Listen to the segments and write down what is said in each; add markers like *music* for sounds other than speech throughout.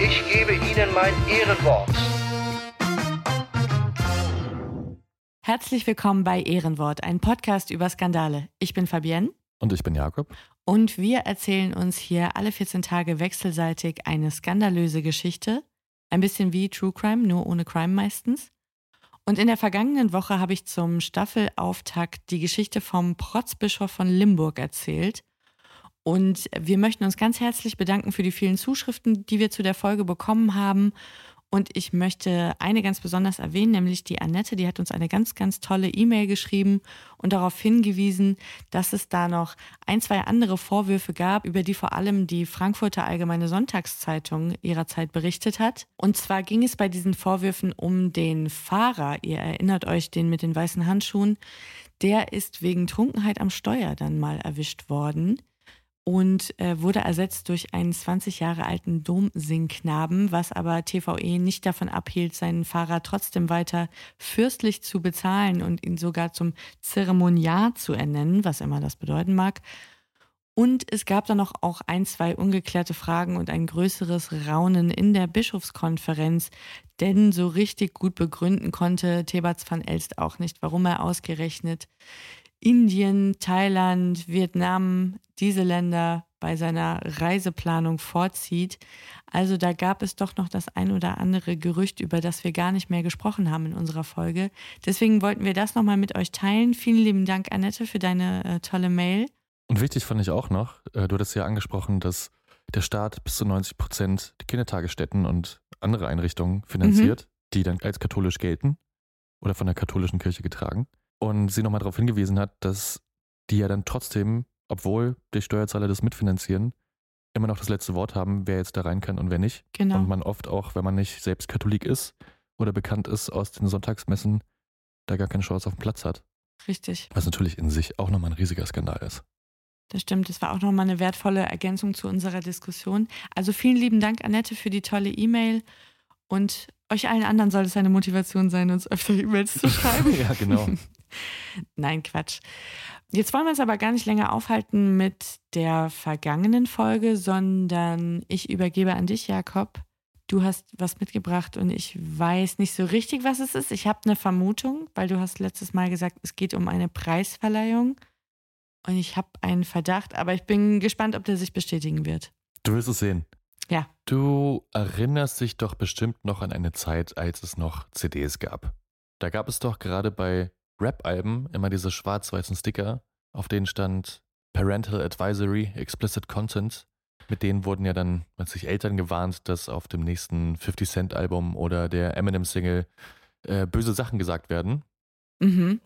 ich gebe Ihnen mein Ehrenwort. Herzlich willkommen bei Ehrenwort, ein Podcast über Skandale. Ich bin Fabienne. Und ich bin Jakob. Und wir erzählen uns hier alle 14 Tage wechselseitig eine skandalöse Geschichte. Ein bisschen wie True Crime, nur ohne Crime meistens. Und in der vergangenen Woche habe ich zum Staffelauftakt die Geschichte vom Protzbischof von Limburg erzählt. Und wir möchten uns ganz herzlich bedanken für die vielen Zuschriften, die wir zu der Folge bekommen haben. Und ich möchte eine ganz besonders erwähnen, nämlich die Annette, die hat uns eine ganz, ganz tolle E-Mail geschrieben und darauf hingewiesen, dass es da noch ein, zwei andere Vorwürfe gab, über die vor allem die Frankfurter Allgemeine Sonntagszeitung ihrer Zeit berichtet hat. Und zwar ging es bei diesen Vorwürfen um den Fahrer, ihr erinnert euch, den mit den weißen Handschuhen, der ist wegen Trunkenheit am Steuer dann mal erwischt worden und äh, wurde ersetzt durch einen 20 Jahre alten Domsingknaben, was aber TVE nicht davon abhielt, seinen Fahrer trotzdem weiter fürstlich zu bezahlen und ihn sogar zum Zeremoniar zu ernennen, was immer das bedeuten mag. Und es gab dann noch auch ein, zwei ungeklärte Fragen und ein größeres Raunen in der Bischofskonferenz, denn so richtig gut begründen konnte Thebats van Elst auch nicht, warum er ausgerechnet Indien, Thailand, Vietnam, diese Länder bei seiner Reiseplanung vorzieht. Also da gab es doch noch das ein oder andere Gerücht, über das wir gar nicht mehr gesprochen haben in unserer Folge. Deswegen wollten wir das nochmal mit euch teilen. Vielen lieben Dank, Annette, für deine äh, tolle Mail. Und wichtig fand ich auch noch, äh, du hattest ja angesprochen, dass der Staat bis zu 90 Prozent die Kindertagesstätten und andere Einrichtungen finanziert, mhm. die dann als katholisch gelten oder von der katholischen Kirche getragen und sie nochmal darauf hingewiesen hat, dass die ja dann trotzdem, obwohl die Steuerzahler das mitfinanzieren, immer noch das letzte Wort haben, wer jetzt da rein kann und wer nicht. Genau. Und man oft auch, wenn man nicht selbst Katholik ist oder bekannt ist aus den Sonntagsmessen, da gar keine Chance auf den Platz hat. Richtig. Was natürlich in sich auch nochmal ein riesiger Skandal ist. Das stimmt, das war auch nochmal eine wertvolle Ergänzung zu unserer Diskussion. Also vielen lieben Dank, Annette, für die tolle E-Mail. Und euch allen anderen soll es eine Motivation sein, uns öfter E-Mails zu *laughs* schreiben. ja, genau. *laughs* Nein, Quatsch. Jetzt wollen wir uns aber gar nicht länger aufhalten mit der vergangenen Folge, sondern ich übergebe an dich, Jakob. Du hast was mitgebracht und ich weiß nicht so richtig, was es ist. Ich habe eine Vermutung, weil du hast letztes Mal gesagt, es geht um eine Preisverleihung. Und ich habe einen Verdacht, aber ich bin gespannt, ob der sich bestätigen wird. Du wirst es sehen. Ja. Du erinnerst dich doch bestimmt noch an eine Zeit, als es noch CDs gab. Da gab es doch gerade bei Rap-Alben immer diese schwarz-weißen Sticker, auf denen stand Parental Advisory, Explicit Content. Mit denen wurden ja dann sich Eltern gewarnt, dass auf dem nächsten 50 Cent Album oder der Eminem Single äh, böse Sachen gesagt werden. Mhm.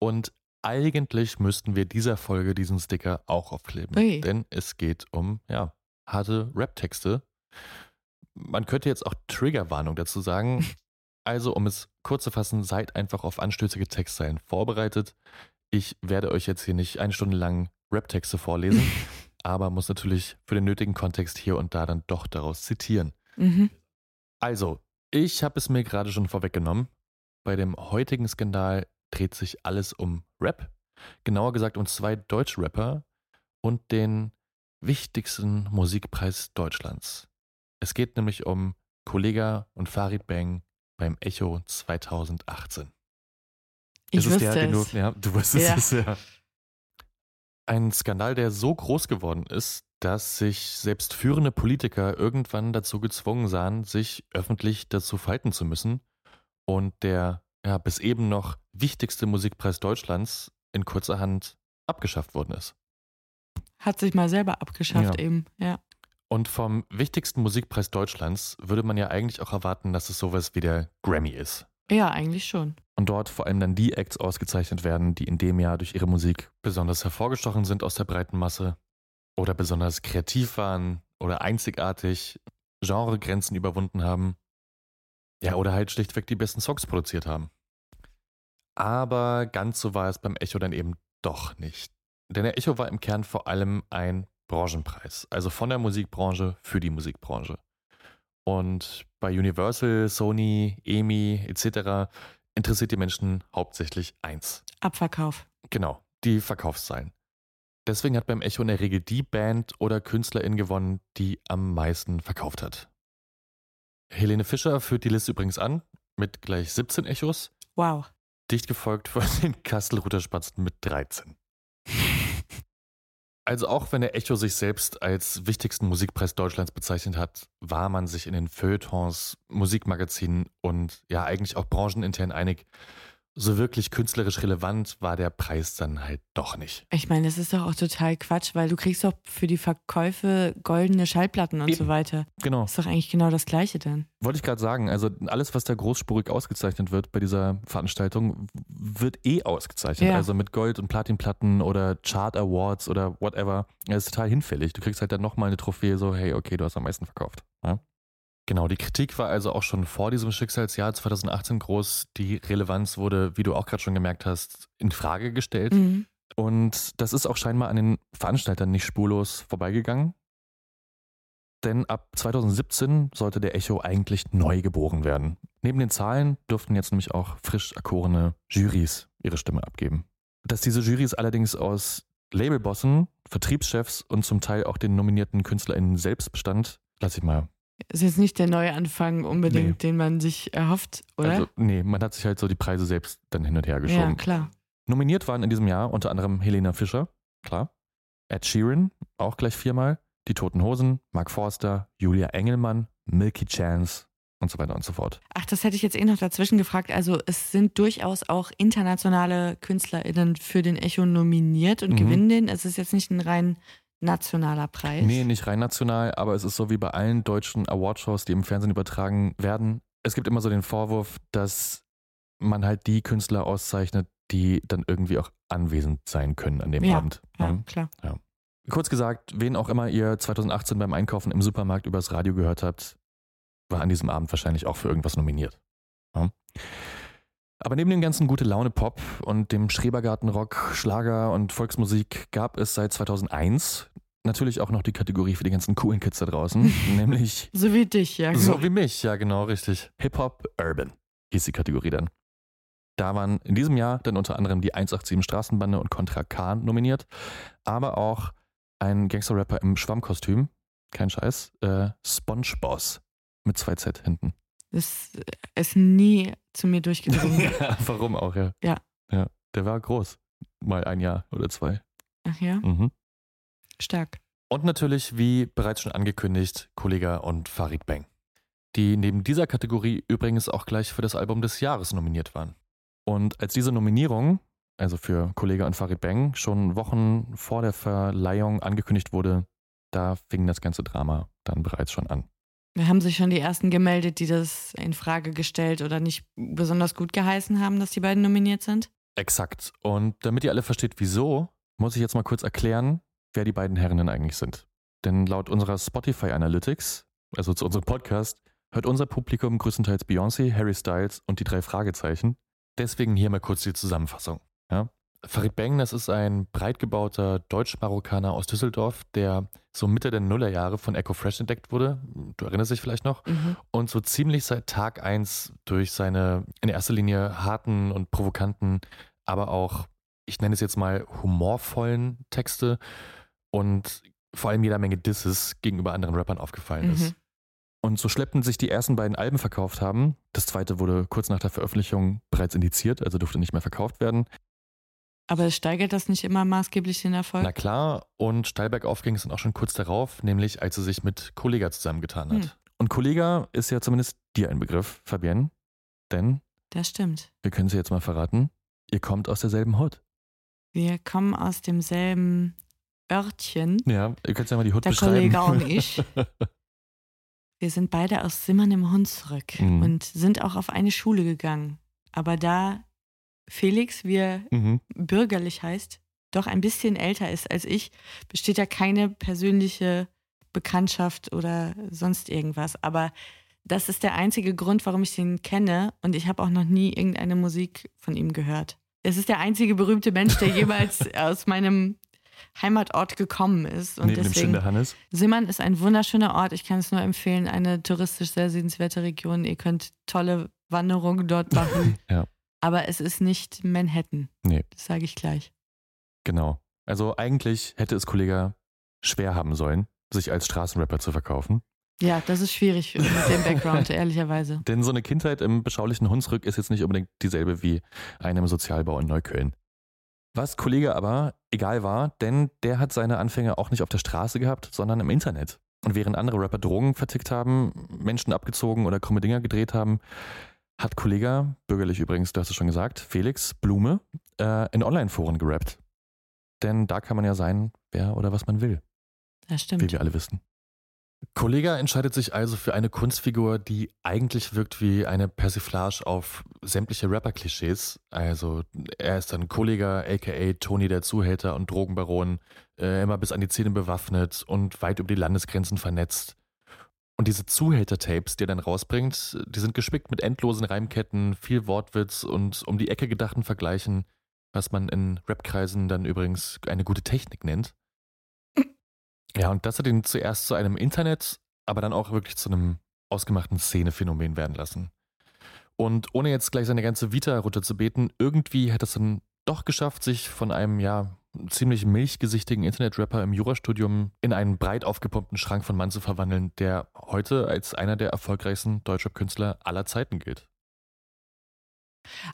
Und eigentlich müssten wir dieser Folge diesen Sticker auch aufkleben. Ui. Denn es geht um, ja, harte Rap-Texte. Man könnte jetzt auch Triggerwarnung dazu sagen. *laughs* Also, um es kurz zu fassen, seid einfach auf anstößige Textzeilen vorbereitet. Ich werde euch jetzt hier nicht eine Stunde lang Rap-Texte vorlesen, *laughs* aber muss natürlich für den nötigen Kontext hier und da dann doch daraus zitieren. Mhm. Also, ich habe es mir gerade schon vorweggenommen. Bei dem heutigen Skandal dreht sich alles um Rap. Genauer gesagt um zwei deutsche Rapper und den wichtigsten Musikpreis Deutschlands. Es geht nämlich um Kollega und Farid Bang beim Echo 2018. Ich ist es. Der, den du, ja, du wusstest Ja. es ja. Ein Skandal, der so groß geworden ist, dass sich selbst führende Politiker irgendwann dazu gezwungen sahen, sich öffentlich dazu verhalten zu müssen und der ja, bis eben noch wichtigste Musikpreis Deutschlands in kurzer Hand abgeschafft worden ist. Hat sich mal selber abgeschafft Ja. eben, ja. Und vom wichtigsten Musikpreis Deutschlands würde man ja eigentlich auch erwarten, dass es sowas wie der Grammy ist. Ja, eigentlich schon. Und dort vor allem dann die Acts ausgezeichnet werden, die in dem Jahr durch ihre Musik besonders hervorgestochen sind aus der breiten Masse oder besonders kreativ waren oder einzigartig Genregrenzen überwunden haben. Ja, oder halt schlichtweg die besten Songs produziert haben. Aber ganz so war es beim Echo dann eben doch nicht. Denn der Echo war im Kern vor allem ein Branchenpreis, also von der Musikbranche für die Musikbranche. Und bei Universal, Sony, EMI etc. interessiert die Menschen hauptsächlich eins. Abverkauf. Genau, die Verkaufszahlen. Deswegen hat beim Echo in der Regel die Band oder Künstlerin gewonnen, die am meisten verkauft hat. Helene Fischer führt die Liste übrigens an mit gleich 17 Echos, Wow. dicht gefolgt von den Kastelruther Spatzen mit 13. Also auch wenn der Echo sich selbst als wichtigsten Musikpreis Deutschlands bezeichnet hat, war man sich in den Feuilletons, Musikmagazinen und ja eigentlich auch branchenintern einig, so wirklich künstlerisch relevant war der Preis dann halt doch nicht. Ich meine, das ist doch auch total Quatsch, weil du kriegst doch für die Verkäufe goldene Schallplatten und Eben. so weiter. Genau. Ist doch eigentlich genau das Gleiche dann. Wollte ich gerade sagen, also alles, was da großspurig ausgezeichnet wird bei dieser Veranstaltung, wird eh ausgezeichnet. Ja. Also mit Gold- und Platinplatten oder Chart Awards oder whatever. Das ist total hinfällig. Du kriegst halt dann nochmal eine Trophäe, so, hey, okay, du hast am meisten verkauft. Ja? Genau, die Kritik war also auch schon vor diesem Schicksalsjahr 2018 groß. Die Relevanz wurde, wie du auch gerade schon gemerkt hast, in Frage gestellt. Mhm. Und das ist auch scheinbar an den Veranstaltern nicht spurlos vorbeigegangen. Denn ab 2017 sollte der Echo eigentlich neu geboren werden. Neben den Zahlen durften jetzt nämlich auch frisch erkorene Jurys ihre Stimme abgeben. Dass diese Jurys allerdings aus Labelbossen, Vertriebschefs und zum Teil auch den nominierten KünstlerInnen selbst bestand, lasse ich mal. Ist jetzt nicht der Neuanfang unbedingt, Nee. den man sich erhofft, oder? Also, nee, man hat sich halt so die Preise selbst dann hin und her ja, geschoben. klar. Nominiert waren in diesem Jahr unter anderem Helena Fischer, klar, Ed Sheeran, auch gleich viermal, Die Toten Hosen, Mark Forster, Julia Engelmann, Milky Chance und so weiter und so fort. Ach, das hätte ich jetzt eh noch dazwischen gefragt. Also es sind durchaus auch internationale KünstlerInnen für den Echo nominiert und Mhm. gewinnen den. Es ist jetzt nicht ein rein nationaler Preis. Nee, nicht rein national, aber es ist so wie bei allen deutschen Awardshows, die im Fernsehen übertragen werden. Es gibt immer so den Vorwurf, dass man halt die Künstler auszeichnet, die dann irgendwie auch anwesend sein können an dem Ja, Abend. Ja, ne? klar. Kurz gesagt, wen auch immer ihr 2018 beim Einkaufen im Supermarkt übers Radio gehört habt, war an diesem Abend wahrscheinlich auch für irgendwas nominiert. Ja? Aber neben dem ganzen gute Laune Pop und dem Schrebergartenrock, Schlager und Volksmusik gab es seit 2001 natürlich auch noch die Kategorie für die ganzen coolen Kids da draußen, *laughs* nämlich So wie dich, ja. so wie mich, ja genau, richtig. Hip-Hop Urban hieß die Kategorie dann. Da waren in diesem Jahr dann unter anderem die 187 Straßenbande und Contra K nominiert, aber auch ein Gangster-Rapper im Schwammkostüm, kein Scheiß, äh, SpongeBoss mit zwei Z hinten. Das ist nie zu mir durchgedrungen. *laughs* ja, warum auch, ja. Ja. Ja, der war groß. Mal ein Jahr oder zwei. Ach ja, Mhm. stark. Und natürlich, wie bereits schon angekündigt, Kollega und Farid Bang. Die neben dieser Kategorie übrigens auch gleich für das Album des Jahres nominiert waren. Und als diese Nominierung, also für Kollega und Farid Bang, schon Wochen vor der Verleihung angekündigt wurde, da fing das ganze Drama dann bereits schon an. Da haben sich schon die ersten gemeldet, die das in Frage gestellt oder nicht besonders gut geheißen haben, dass die beiden nominiert sind. Exakt. Und damit ihr alle versteht, wieso, muss ich jetzt mal kurz erklären, wer die beiden Herren denn eigentlich sind. Denn laut unserer Spotify Analytics, also zu unserem Podcast, hört unser Publikum größtenteils Beyoncé, Harry Styles und die drei Fragezeichen. Deswegen hier mal kurz die Zusammenfassung. Ja? Farid Bang, das ist ein breit gebauter Deutsch-Marokkaner aus Düsseldorf, der so Mitte der Nullerjahre von Echo Fresh entdeckt wurde. Du erinnerst dich vielleicht noch? Mhm. Und so ziemlich seit Tag eins durch seine in erster Linie harten und provokanten, aber auch, ich nenne es jetzt mal, humorvollen Texte und vor allem jeder Menge Disses gegenüber anderen Rappern aufgefallen ist. Mhm. Und so schleppten sich die ersten beiden Alben verkauft haben. Das zweite wurde kurz nach der Veröffentlichung bereits indiziert, also durfte nicht mehr verkauft werden. Aber es steigert das nicht immer maßgeblich den Erfolg? Na klar, und steil bergauf ging es dann auch schon kurz darauf, nämlich als sie sich mit Kollega zusammengetan hat. Hm. Und Kollega ist ja zumindest dir ein Begriff, Fabienne. Denn, Das stimmt. wir können sie jetzt mal verraten, ihr kommt aus derselben Hut. Wir kommen aus demselben Örtchen. Ja, ihr könnt ja mal die Hut Der beschreiben. Kollege und ich. *laughs* Wir sind beide aus Simmern im Hunsrück Mhm. und sind auch auf eine Schule gegangen. Aber da Felix, wie er mhm. bürgerlich heißt, doch ein bisschen älter ist als ich, besteht da keine persönliche Bekanntschaft oder sonst irgendwas. Aber das ist der einzige Grund, warum ich ihn kenne und ich habe auch noch nie irgendeine Musik von ihm gehört. Es ist der einzige berühmte Mensch, der jemals *laughs* aus meinem Heimatort gekommen ist. Und Neben dem deswegen, Schinderhannes. Simmern ist ein wunderschöner Ort. Ich kann es nur empfehlen. Eine touristisch sehr sehenswerte Region. Ihr könnt tolle Wanderungen dort machen. *laughs* Ja. Aber es ist nicht Manhattan. Nee. Das sage ich gleich. Genau. Also eigentlich hätte es Kollega schwer haben sollen, sich als Straßenrapper zu verkaufen. Ja, das ist schwierig mit dem Background, *laughs* ehrlicherweise. Denn so eine Kindheit im beschaulichen Hunsrück ist jetzt nicht unbedingt dieselbe wie einem Sozialbau in Neukölln. Was Kollege aber egal war, denn der hat seine Anfänge auch nicht auf der Straße gehabt, sondern im Internet. Und während andere Rapper Drogen vertickt haben, Menschen abgezogen oder krumme Dinger gedreht haben, hat Kollege, bürgerlich übrigens, du hast es schon gesagt, Felix Blume, äh, in Online-Foren gerappt. Denn da kann man ja sein, wer oder was man will, Das wie stimmt. wir alle wissen. Kollega entscheidet sich also für eine Kunstfigur, die eigentlich wirkt wie eine Persiflage auf sämtliche Rapper-Klischees. Also er ist dann Kollega, aka Tony der Zuhälter und Drogenbaron, äh, immer bis an die Zähne bewaffnet und weit über die Landesgrenzen vernetzt. Und diese Zuhälter-Tapes, die er dann rausbringt, die sind gespickt mit endlosen Reimketten, viel Wortwitz und um die Ecke gedachten Vergleichen, was man in Rap-Kreisen dann übrigens eine gute Technik nennt. Ja, und das hat ihn zuerst zu einem Internet, aber dann auch wirklich zu einem ausgemachten Szenephänomen werden lassen. Und ohne jetzt gleich seine ganze Vita runterzubeten, irgendwie hat es dann doch geschafft, sich von einem, ja, ziemlich milchgesichtigen Internetrapper im Jurastudium in einen breit aufgepumpten Schrank von Mann zu verwandeln, der heute als einer der erfolgreichsten Deutschrap-Künstler aller Zeiten gilt.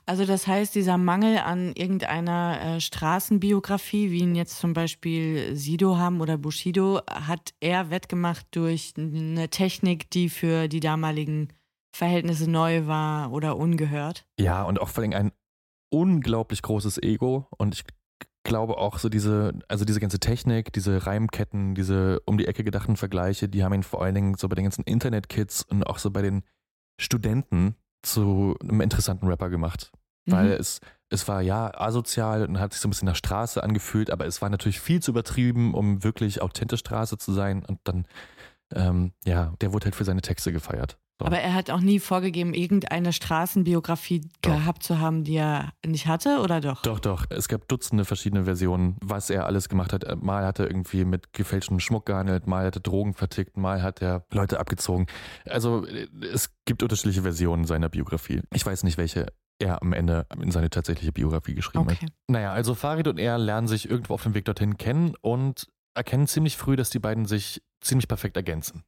Also das heißt, dieser Mangel an irgendeiner äh, Straßenbiografie, wie ihn jetzt zum Beispiel Sido haben oder Bushido, hat er wettgemacht durch eine Technik, die für die damaligen Verhältnisse neu war oder ungehört. Ja, und auch vor allem ein unglaublich großes Ego und ich glaube auch so diese, also diese ganze Technik, diese Reimketten, diese um die Ecke gedachten Vergleiche, die haben ihn vor allen Dingen so bei den ganzen Internet-Kids und auch so bei den Studenten zu einem interessanten Rapper gemacht. Weil Mhm. es, es war ja asozial und hat sich so ein bisschen nach Straße angefühlt, aber es war natürlich viel zu übertrieben, um wirklich authentisch Straße zu sein. Und dann, ähm, ja, der wurde halt für seine Texte gefeiert. So. Aber er hat auch nie vorgegeben, irgendeine Straßenbiografie Doch. gehabt zu haben, die er nicht hatte, oder doch? Doch, doch. Es gab Dutzende verschiedene Versionen, was er alles gemacht hat. Mal hat er irgendwie mit gefälschtem Schmuck gehandelt, mal hat er Drogen vertickt, mal hat er Leute abgezogen. Also es gibt unterschiedliche Versionen seiner Biografie. Ich weiß nicht, welche er am Ende in seine tatsächliche Biografie geschrieben Okay. hat. Naja, also Farid und er lernen sich irgendwo auf dem Weg dorthin kennen und erkennen ziemlich früh, dass die beiden sich ziemlich perfekt ergänzen.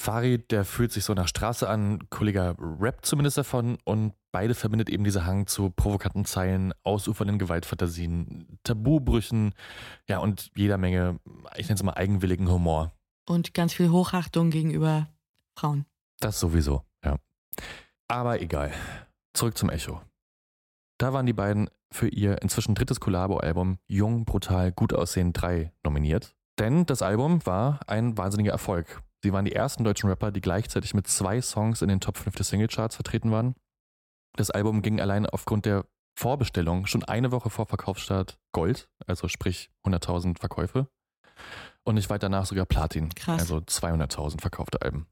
Farid, der fühlt sich so nach Straße an, Kollege rappt zumindest davon und beide verbindet eben dieser Hang zu provokanten Zeilen, ausufernden Gewaltfantasien, Tabubrüchen, ja und jeder Menge, ich nenne es mal eigenwilligen Humor. Und ganz viel Hochachtung gegenüber Frauen. Das sowieso, ja. Aber egal. Zurück zum Echo. Da waren die beiden für ihr inzwischen drittes Collabo-Album Jung, Brutal, Gut Aussehen 3 nominiert. Denn das Album war ein wahnsinniger Erfolg. Sie waren die ersten deutschen Rapper, die gleichzeitig mit zwei Songs in den Top 5 des Singlecharts vertreten waren. Das Album ging allein aufgrund der Vorbestellung schon eine Woche vor Verkaufsstart Gold, also sprich 100.000 Verkäufe. Und nicht weit danach sogar Platin, Krass. also 200.000 verkaufte Alben.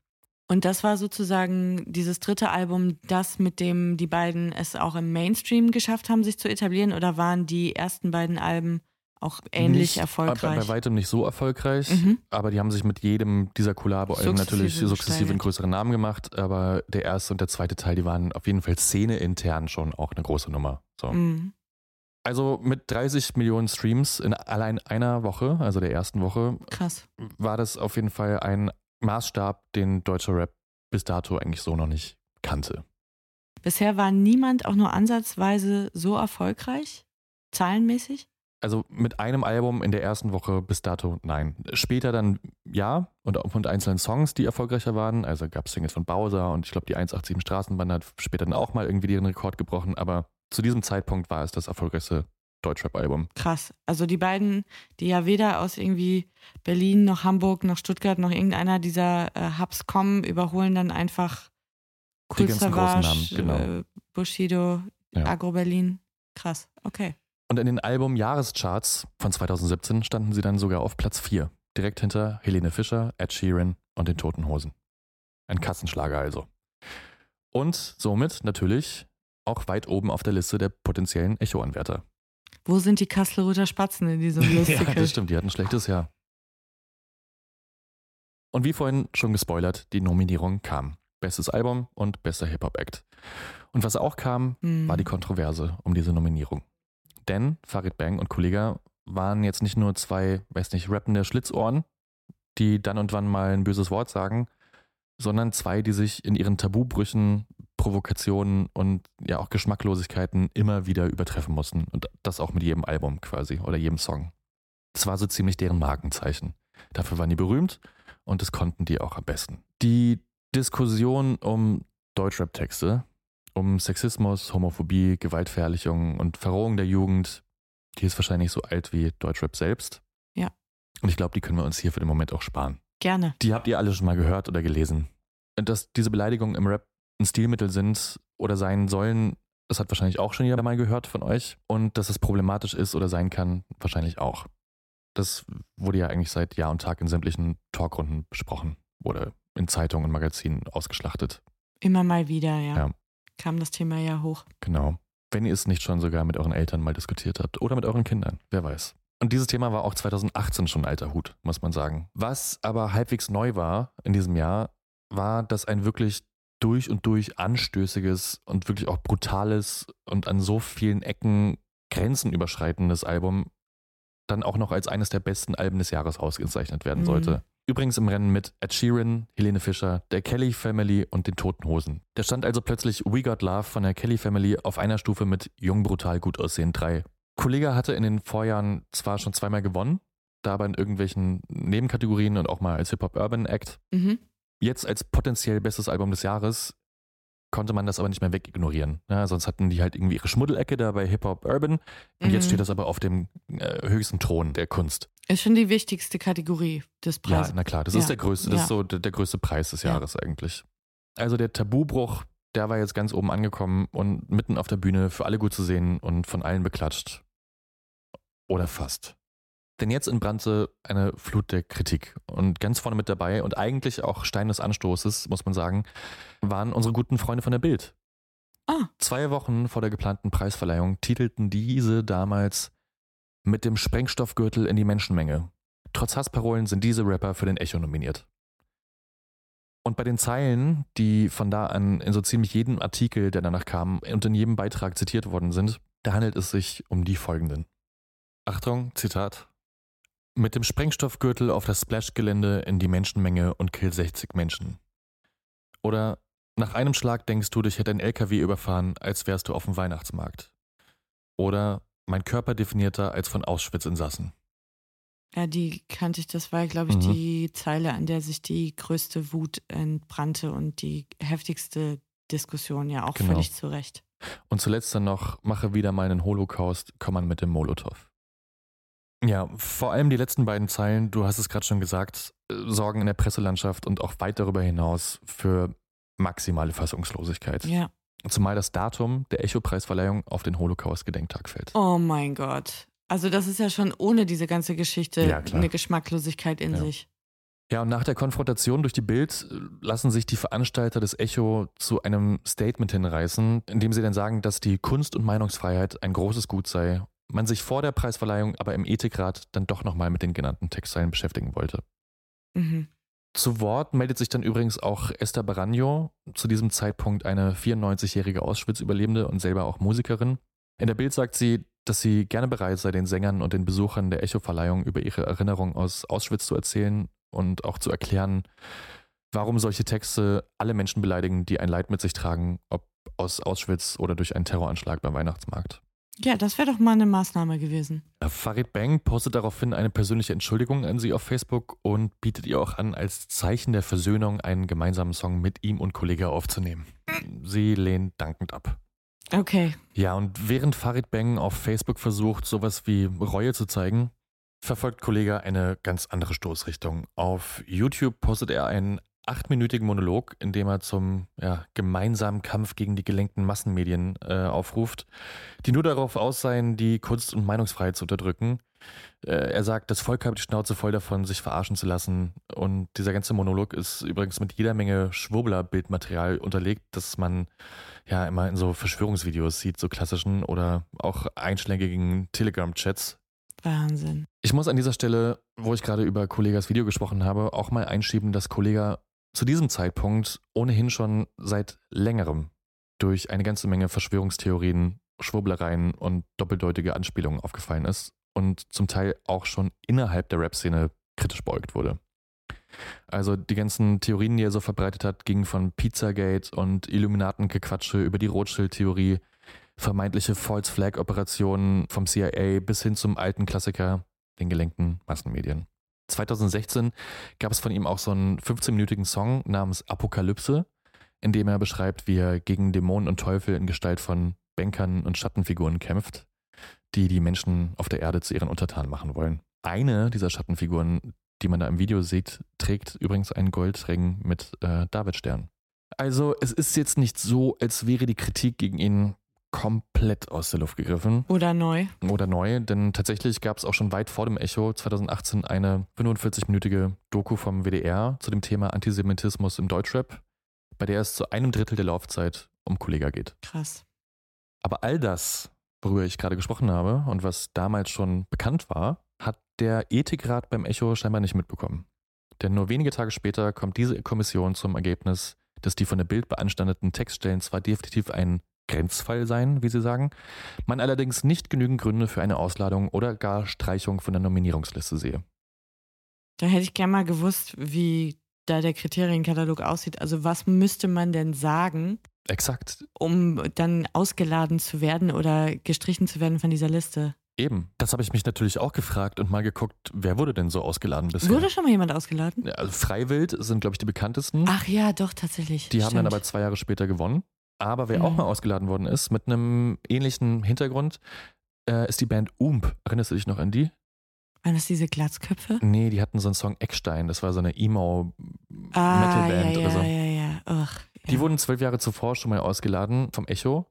Und das war sozusagen dieses dritte Album, das mit dem die beiden es auch im Mainstream geschafft haben, sich zu etablieren? Oder waren die ersten beiden Alben auch ähnlich nicht, erfolgreich? Bei, bei weitem nicht so erfolgreich, Mhm. aber die haben sich mit jedem dieser Sukzessive natürlich sukzessive einen größeren Namen gemacht, aber der erste und der zweite Teil, die waren auf jeden Fall Szene-intern schon auch eine große Nummer. So. Mhm. Also mit 30 Millionen Streams in allein einer Woche, also der ersten Woche, Krass. war das auf jeden Fall ein Maßstab, den deutscher Rap bis dato eigentlich so noch nicht kannte. Bisher war niemand auch nur ansatzweise so erfolgreich, zahlenmäßig? Also mit einem Album in der ersten Woche bis dato nein. Später dann ja und mit einzelnen Songs, die erfolgreicher waren. Also gab es Singles von Bowser und ich glaube die 187 Straßenbahn hat später dann auch mal irgendwie ihren Rekord gebrochen. Aber zu diesem Zeitpunkt war es das erfolgreichste Deutschrap-Album. Krass. Also die beiden, die ja weder aus irgendwie Berlin noch Hamburg noch Stuttgart noch irgendeiner dieser äh, Hubs kommen, überholen dann einfach ganzen großen Namen, genau. äh, Bushido, Ja. Agro Berlin. Krass, okay. Und in den Album-Jahrescharts von 2017 standen sie dann sogar auf Platz 4. Direkt hinter Helene Fischer, Ed Sheeran und den Toten Hosen. Ein Kassenschlager also. Und somit natürlich auch weit oben auf der Liste der potenziellen Echo-Anwärter. Wo sind die Kasselruther Spatzen in diesem *laughs* ja, Listicle? das stimmt, die hatten ein schlechtes Jahr. Und wie vorhin schon gespoilert, die Nominierung kam. Bestes Album und bester Hip-Hop-Act. Und was auch kam, Hm. war die Kontroverse um diese Nominierung. Denn Farid Bang und Kollega waren jetzt nicht nur zwei, weiß nicht, rappende Schlitzohren, die dann und wann mal ein böses Wort sagen, sondern zwei, die sich in ihren Tabubrüchen, Provokationen und ja auch Geschmacklosigkeiten immer wieder übertreffen mussten. Und das auch mit jedem Album quasi oder jedem Song. Das war so ziemlich deren Markenzeichen. Dafür waren die berühmt und das konnten die auch am besten. Die Diskussion um Deutschrap-Texte, um Sexismus, Homophobie, Gewaltverherrlichung und Verrohung der Jugend, die ist wahrscheinlich so alt wie Deutschrap selbst. Ja. Und ich glaube, die können wir uns hier für den Moment auch sparen. Gerne. Die habt ihr alle schon mal gehört oder gelesen. Und dass diese Beleidigungen im Rap ein Stilmittel sind oder sein sollen, das hat wahrscheinlich auch schon jeder mal gehört von euch. Und dass es problematisch ist oder sein kann, wahrscheinlich auch. Das wurde ja eigentlich seit Jahr und Tag in sämtlichen Talkrunden besprochen. Wurde in Zeitungen und Magazinen ausgeschlachtet. Immer mal wieder, ja. Ja. Kam das Thema ja hoch. Genau. Wenn ihr es nicht schon sogar mit euren Eltern mal diskutiert habt oder mit euren Kindern, wer weiß. Und dieses Thema war auch 2018 schon alter Hut, muss man sagen. Was aber halbwegs neu war in diesem Jahr, war, dass ein wirklich durch und durch anstößiges und wirklich auch brutales und an so vielen Ecken grenzenüberschreitendes Album dann auch noch als eines der besten Alben des Jahres ausgezeichnet werden Mhm. Übrigens im Rennen mit Ed Sheeran, Helene Fischer, der Kelly Family und den Toten Hosen. Da stand also plötzlich We Got Love von der Kelly Family auf einer Stufe mit Jung, Brutal, Gut aussehen 3. Kollege hatte in den Vorjahren zwar schon zweimal gewonnen, da aber in irgendwelchen Nebenkategorien und auch mal als Hip-Hop-Urban-Act. Mhm. Jetzt als potenziell bestes Album des Jahres konnte man das aber nicht mehr wegignorieren. Ja, sonst hatten die halt irgendwie ihre Schmuddelecke da bei Hip-Hop-Urban und jetzt Mhm. steht das aber auf dem äh, höchsten Thron der Kunst. Ist schon die wichtigste Kategorie des Ja, Preises. na klar, das Ja. ist der größte, das Ja. ist so der, der größte Preis des Ja. Jahres eigentlich. Also der Tabubruch, der war jetzt ganz oben angekommen und mitten auf der Bühne für alle gut zu sehen und von allen beklatscht. Oder fast. Denn jetzt entbrannte eine Flut der Kritik. Und ganz vorne mit dabei und eigentlich auch Stein des Anstoßes, muss man sagen, waren unsere guten Freunde von der Bild. Ah. Zwei Wochen vor der geplanten Preisverleihung titelten diese damals mit dem Sprengstoffgürtel in die Menschenmenge. Trotz Hassparolen sind diese Rapper für den Echo nominiert. Und bei den Zeilen, die von da an in so ziemlich jedem Artikel, der danach kam, und in jedem Beitrag zitiert worden sind, da handelt es sich um die folgenden. Achtung, Zitat. Mit dem Sprengstoffgürtel auf das Splash-Gelände in die Menschenmenge und kill 60 Menschen. Oder nach einem Schlag denkst du, dich hätte ein LKW überfahren, als wärst du auf dem Weihnachtsmarkt. Oder mein Körper definierter als von Auschwitz-Insassen. Ja, die kannte ich, das war, glaube ich, Mhm. die Zeile, an der sich die größte Wut entbrannte und die heftigste Diskussion, ja auch Genau. völlig zu Recht. Und zuletzt dann noch, mache wieder meinen Holocaust, komm man mit dem Molotow. Ja, vor allem die letzten beiden Zeilen, du hast es gerade schon gesagt, äh, sorgen in der Presselandschaft und auch weit darüber hinaus für maximale Fassungslosigkeit. Ja. Zumal das Datum der Echo-Preisverleihung auf den Holocaust-Gedenktag fällt. Oh mein Gott. Also das ist ja schon ohne diese ganze Geschichte Ja, eine Geschmacklosigkeit in Ja. sich. Ja, und nach der Konfrontation durch die Bild äh, lassen sich die Veranstalter des Echo zu einem Statement hinreißen, in dem sie dann sagen, dass die Kunst- und Meinungsfreiheit ein großes Gut sei, man sich vor der Preisverleihung aber im Ethikrat dann doch nochmal mit den genannten Texteilen beschäftigen wollte. Mhm. Zu Wort meldet sich dann übrigens auch Esther Baragno, zu diesem Zeitpunkt eine 94-jährige Auschwitz-Überlebende und selber auch Musikerin. In der Bild sagt sie, dass sie gerne bereit sei, den Sängern und den Besuchern der Echo-Verleihung über ihre Erinnerungen aus Auschwitz zu erzählen und auch zu erklären, warum solche Texte alle Menschen beleidigen, die ein Leid mit sich tragen, ob aus Auschwitz oder durch einen Terroranschlag beim Weihnachtsmarkt. Ja, das wäre doch mal eine Maßnahme gewesen. Farid Bang postet daraufhin eine persönliche Entschuldigung an sie auf Facebook und bietet ihr auch an, als Zeichen der Versöhnung einen gemeinsamen Song mit ihm und Kollege aufzunehmen. Sie lehnt dankend ab. Okay. Ja, und während Farid Bang auf Facebook versucht, sowas wie Reue zu zeigen, verfolgt Kollege eine ganz andere Stoßrichtung. Auf YouTube postet er einen achtminütigen Monolog, in dem er zum ja, gemeinsamen Kampf gegen die gelenkten Massenmedien äh, aufruft, die nur darauf aus seien, die Kunst- und Meinungsfreiheit zu unterdrücken. Äh, er sagt, das Volk habe die Schnauze voll davon, sich verarschen zu lassen. Und dieser ganze Monolog ist übrigens mit jeder Menge Schwurbler-Bildmaterial unterlegt, das man ja immer in so Verschwörungsvideos sieht, so klassischen oder auch einschlägigen Telegram-Chats. Wahnsinn. Ich muss an dieser Stelle, wo ich gerade über Kollegas Video gesprochen habe, auch mal einschieben, dass Kollega zu diesem Zeitpunkt ohnehin schon seit längerem durch eine ganze Menge Verschwörungstheorien, Schwurblereien und doppeldeutige Anspielungen aufgefallen ist und zum Teil auch schon innerhalb der Rap-Szene kritisch beugt wurde. Also die ganzen Theorien, die er so verbreitet hat, gingen von Pizzagate und Illuminatengequatsche über die Rothschild-Theorie, vermeintliche False Flag-Operationen vom CIA bis hin zum alten Klassiker, den gelenkten Massenmedien. 2016 gab es von ihm auch so einen 15-minütigen Song namens Apokalypse, in dem er beschreibt, wie er gegen Dämonen und Teufel in Gestalt von Bänkern und Schattenfiguren kämpft, die die Menschen auf der Erde zu ihren Untertanen machen wollen. Eine dieser Schattenfiguren, die man da im Video sieht, trägt übrigens einen Goldring mit äh, Davidstern. Also es ist jetzt nicht so, als wäre die Kritik gegen ihn komplett aus der Luft gegriffen. Oder neu. Oder neu, denn tatsächlich gab es auch schon weit vor dem Echo 2018 eine 45-minütige Doku vom WDR zu dem Thema Antisemitismus im Deutschrap, bei der es zu einem Drittel der Laufzeit um Kollega geht. Krass. Aber all das, worüber ich gerade gesprochen habe und was damals schon bekannt war, hat der Ethikrat beim Echo scheinbar nicht mitbekommen. Denn nur wenige Tage später kommt diese Kommission zum Ergebnis, dass die von der Bild beanstandeten Textstellen zwar definitiv ein Grenzfall seien, wie sie sagen, man allerdings nicht genügend Gründe für eine Ausladung oder gar Streichung von der Nominierungsliste sehe. Da hätte ich gerne mal gewusst, wie da der Kriterienkatalog aussieht. Also was müsste man denn sagen, Exakt. um dann ausgeladen zu werden oder gestrichen zu werden von dieser Liste? Eben. Das habe ich mich natürlich auch gefragt und mal geguckt, wer wurde denn so ausgeladen bisher? Wurde schon mal jemand ausgeladen? Ja, also Freiwild sind, glaube ich, die bekanntesten. Ach ja, doch, tatsächlich. Die haben dann Stimmt. aber zwei Jahre später gewonnen. Aber wer auch Mhm. mal ausgeladen worden ist, mit einem ähnlichen Hintergrund, äh, ist die Band Oomp. Erinnerst du dich noch an die? Waren das diese Glatzköpfe? Nee, die hatten so einen Song Eckstein. Das war so eine Ah, Emo-Metal-Band ja, ja, oder so. ja, ja. Die ja. wurden zwölf Jahre zuvor schon mal ausgeladen vom Echo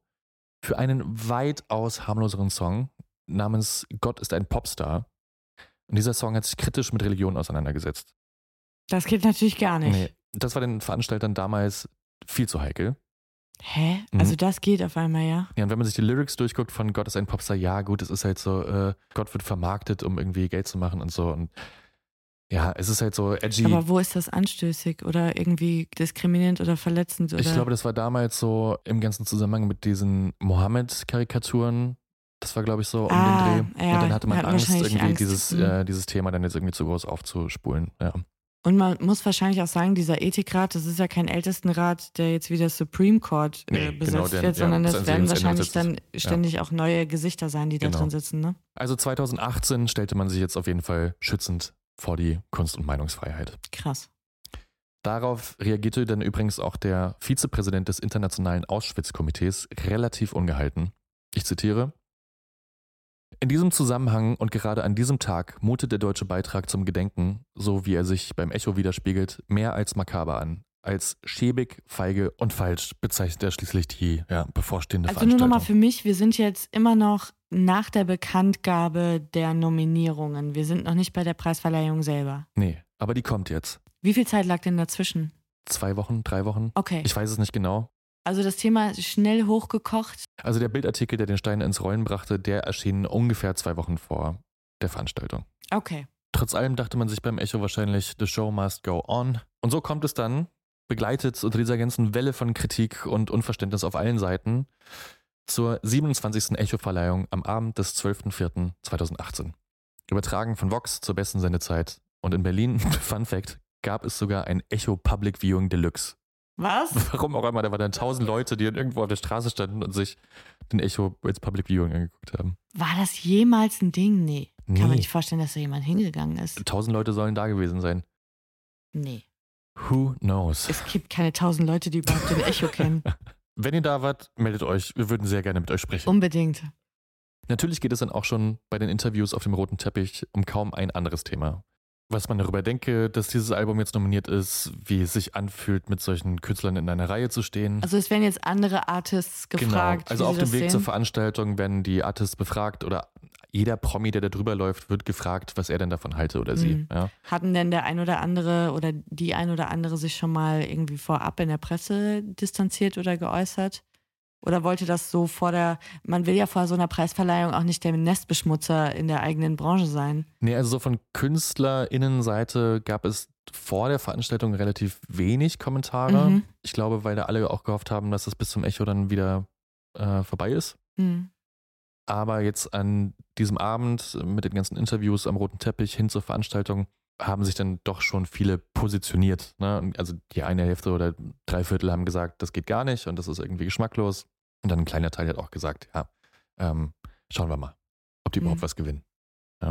für einen weitaus harmloseren Song namens Gott ist ein Popstar. Und dieser Song hat sich kritisch mit Religion auseinandergesetzt. Das geht natürlich gar nicht. Nee, das war den Veranstaltern damals viel zu heikel. Hä? Mhm. Also das geht auf einmal, ja? Ja, und wenn man sich die Lyrics durchguckt von Gott ist ein Popstar, ja gut, es ist halt so, äh, Gott wird vermarktet, um irgendwie Geld zu machen und so. Und ja, es ist halt so edgy. Aber wo ist das anstößig oder irgendwie diskriminierend oder verletzend? Oder? Ich glaube, das war damals so im ganzen Zusammenhang mit diesen Mohammed-Karikaturen. Das war, glaube ich, so um Ah, den Dreh. ja, und dann hatte man hatten Angst, irgendwie Angst. Dieses, Mhm. äh, dieses Thema dann jetzt irgendwie zu groß aufzuspulen. Ja. Und man muss wahrscheinlich auch sagen, dieser Ethikrat, das ist ja kein Ältestenrat, der jetzt wie der Supreme Court äh, Nee, besetzt genau, der- wird, ja, sondern das ist werden ein wahrscheinlich dann ständig auch neue Gesichter sein, die da Genau. drin sitzen, ne? Also 2018 stellte man sich jetzt auf jeden Fall schützend vor die Kunst- und Meinungsfreiheit. Krass. Darauf reagierte dann übrigens auch der Vizepräsident des Internationalen Auschwitz-Komitees relativ ungehalten. Ich zitiere. In diesem Zusammenhang und gerade an diesem Tag mutet der deutsche Beitrag zum Gedenken, so wie er sich beim Echo widerspiegelt, mehr als makaber an. Als schäbig, feige und falsch bezeichnet er schließlich die ja, bevorstehende Also nur Veranstaltung. nochmal für mich, wir sind jetzt immer noch nach der Bekanntgabe der Nominierungen. Wir sind noch nicht bei der Preisverleihung selber. nee, aber die kommt jetzt. Wie viel Zeit lag denn dazwischen? Zwei Wochen, drei Wochen? Okay. Ich weiß es nicht genau. Also das Thema ist schnell hochgekocht. Also der Bildartikel, der den Stein ins Rollen brachte, der erschien ungefähr zwei Wochen vor der Veranstaltung. Okay. Trotz allem dachte man sich beim Echo wahrscheinlich, the show must go on. Und so kommt es dann, begleitet unter dieser ganzen Welle von Kritik und Unverständnis auf allen Seiten, zur 27. Echo-Verleihung am Abend des 12.04.2018. Übertragen von Vox zur besten Sendezeit. Und in Berlin, *laughs* Fun Fact, gab es sogar ein Echo Public Viewing Deluxe. Was? *laughs* Warum auch immer, da waren dann tausend Leute, die dann irgendwo auf der Straße standen und sich den Echo als Public Viewing angeguckt haben. War das jemals ein Ding? Nee. Nee. Kann man nicht vorstellen, dass da jemand hingegangen ist. Tausend Leute sollen da gewesen sein. Nee. Who knows? Es gibt keine tausend Leute, die überhaupt den Echo kennen. *laughs* Wenn ihr da wart, meldet euch. Wir würden sehr gerne mit euch sprechen. Unbedingt. Natürlich geht es dann auch schon bei den Interviews auf dem roten Teppich um kaum ein anderes Thema. Was man darüber denke, dass dieses Album jetzt nominiert ist, wie es sich anfühlt, mit solchen Künstlern in einer Reihe zu stehen. Also es werden jetzt andere Artists gefragt. genau. Also auf dem Weg sehen. zur Veranstaltung werden die Artists befragt oder jeder Promi, der da drüber läuft, wird gefragt, was er denn davon halte oder sie. Mhm. Ja. Hatten denn der ein oder andere oder die ein oder andere sich schon mal irgendwie vorab in der Presse distanziert oder geäußert? Oder wollte das so vor der, man will ja vor so einer Preisverleihung auch nicht der Nestbeschmutzer in der eigenen Branche sein. Nee, also so von KünstlerInnenseite gab es vor der Veranstaltung relativ wenig Kommentare. Mhm. Ich glaube, weil da alle auch gehofft haben, dass es bis zum Echo dann wieder äh, vorbei ist. Hm. Aber jetzt an diesem Abend mit den ganzen Interviews am roten Teppich hin zur Veranstaltung haben sich dann doch schon viele positioniert. Ne? Also die eine Hälfte oder drei Viertel haben gesagt, das geht gar nicht und das ist irgendwie geschmacklos. Und dann ein kleiner Teil hat auch gesagt, ja, ähm, schauen wir mal, ob die Mhm. überhaupt was gewinnen.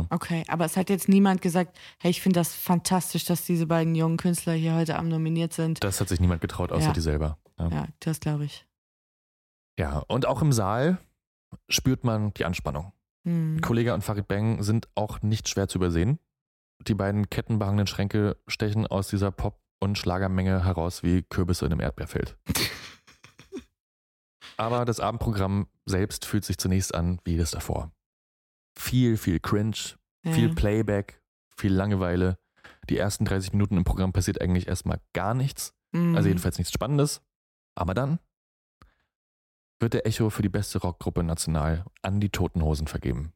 Okay, aber es hat jetzt niemand gesagt, hey, ich finde das fantastisch, dass diese beiden jungen Künstler hier heute Abend nominiert sind. Das hat sich niemand getraut, außer Ja. die selber. Ja. Ja, das glaube ich. ja, und auch im Saal spürt man die Anspannung. Hm. Kollega und Farid Bang sind auch nicht schwer zu übersehen. Die beiden kettenbehangenen Schränke stechen aus dieser Pop- und Schlagermenge heraus wie Kürbisse in einem Erdbeerfeld. *laughs* Aber das Abendprogramm selbst fühlt sich zunächst an wie das davor. Viel, viel Cringe, Ja. viel Playback, viel Langeweile. Die ersten 30 Minuten im Programm passiert eigentlich erstmal gar nichts. Mhm. Also jedenfalls nichts Spannendes. Aber dann wird der Echo für die beste Rockgruppe national an die Toten Hosen vergeben.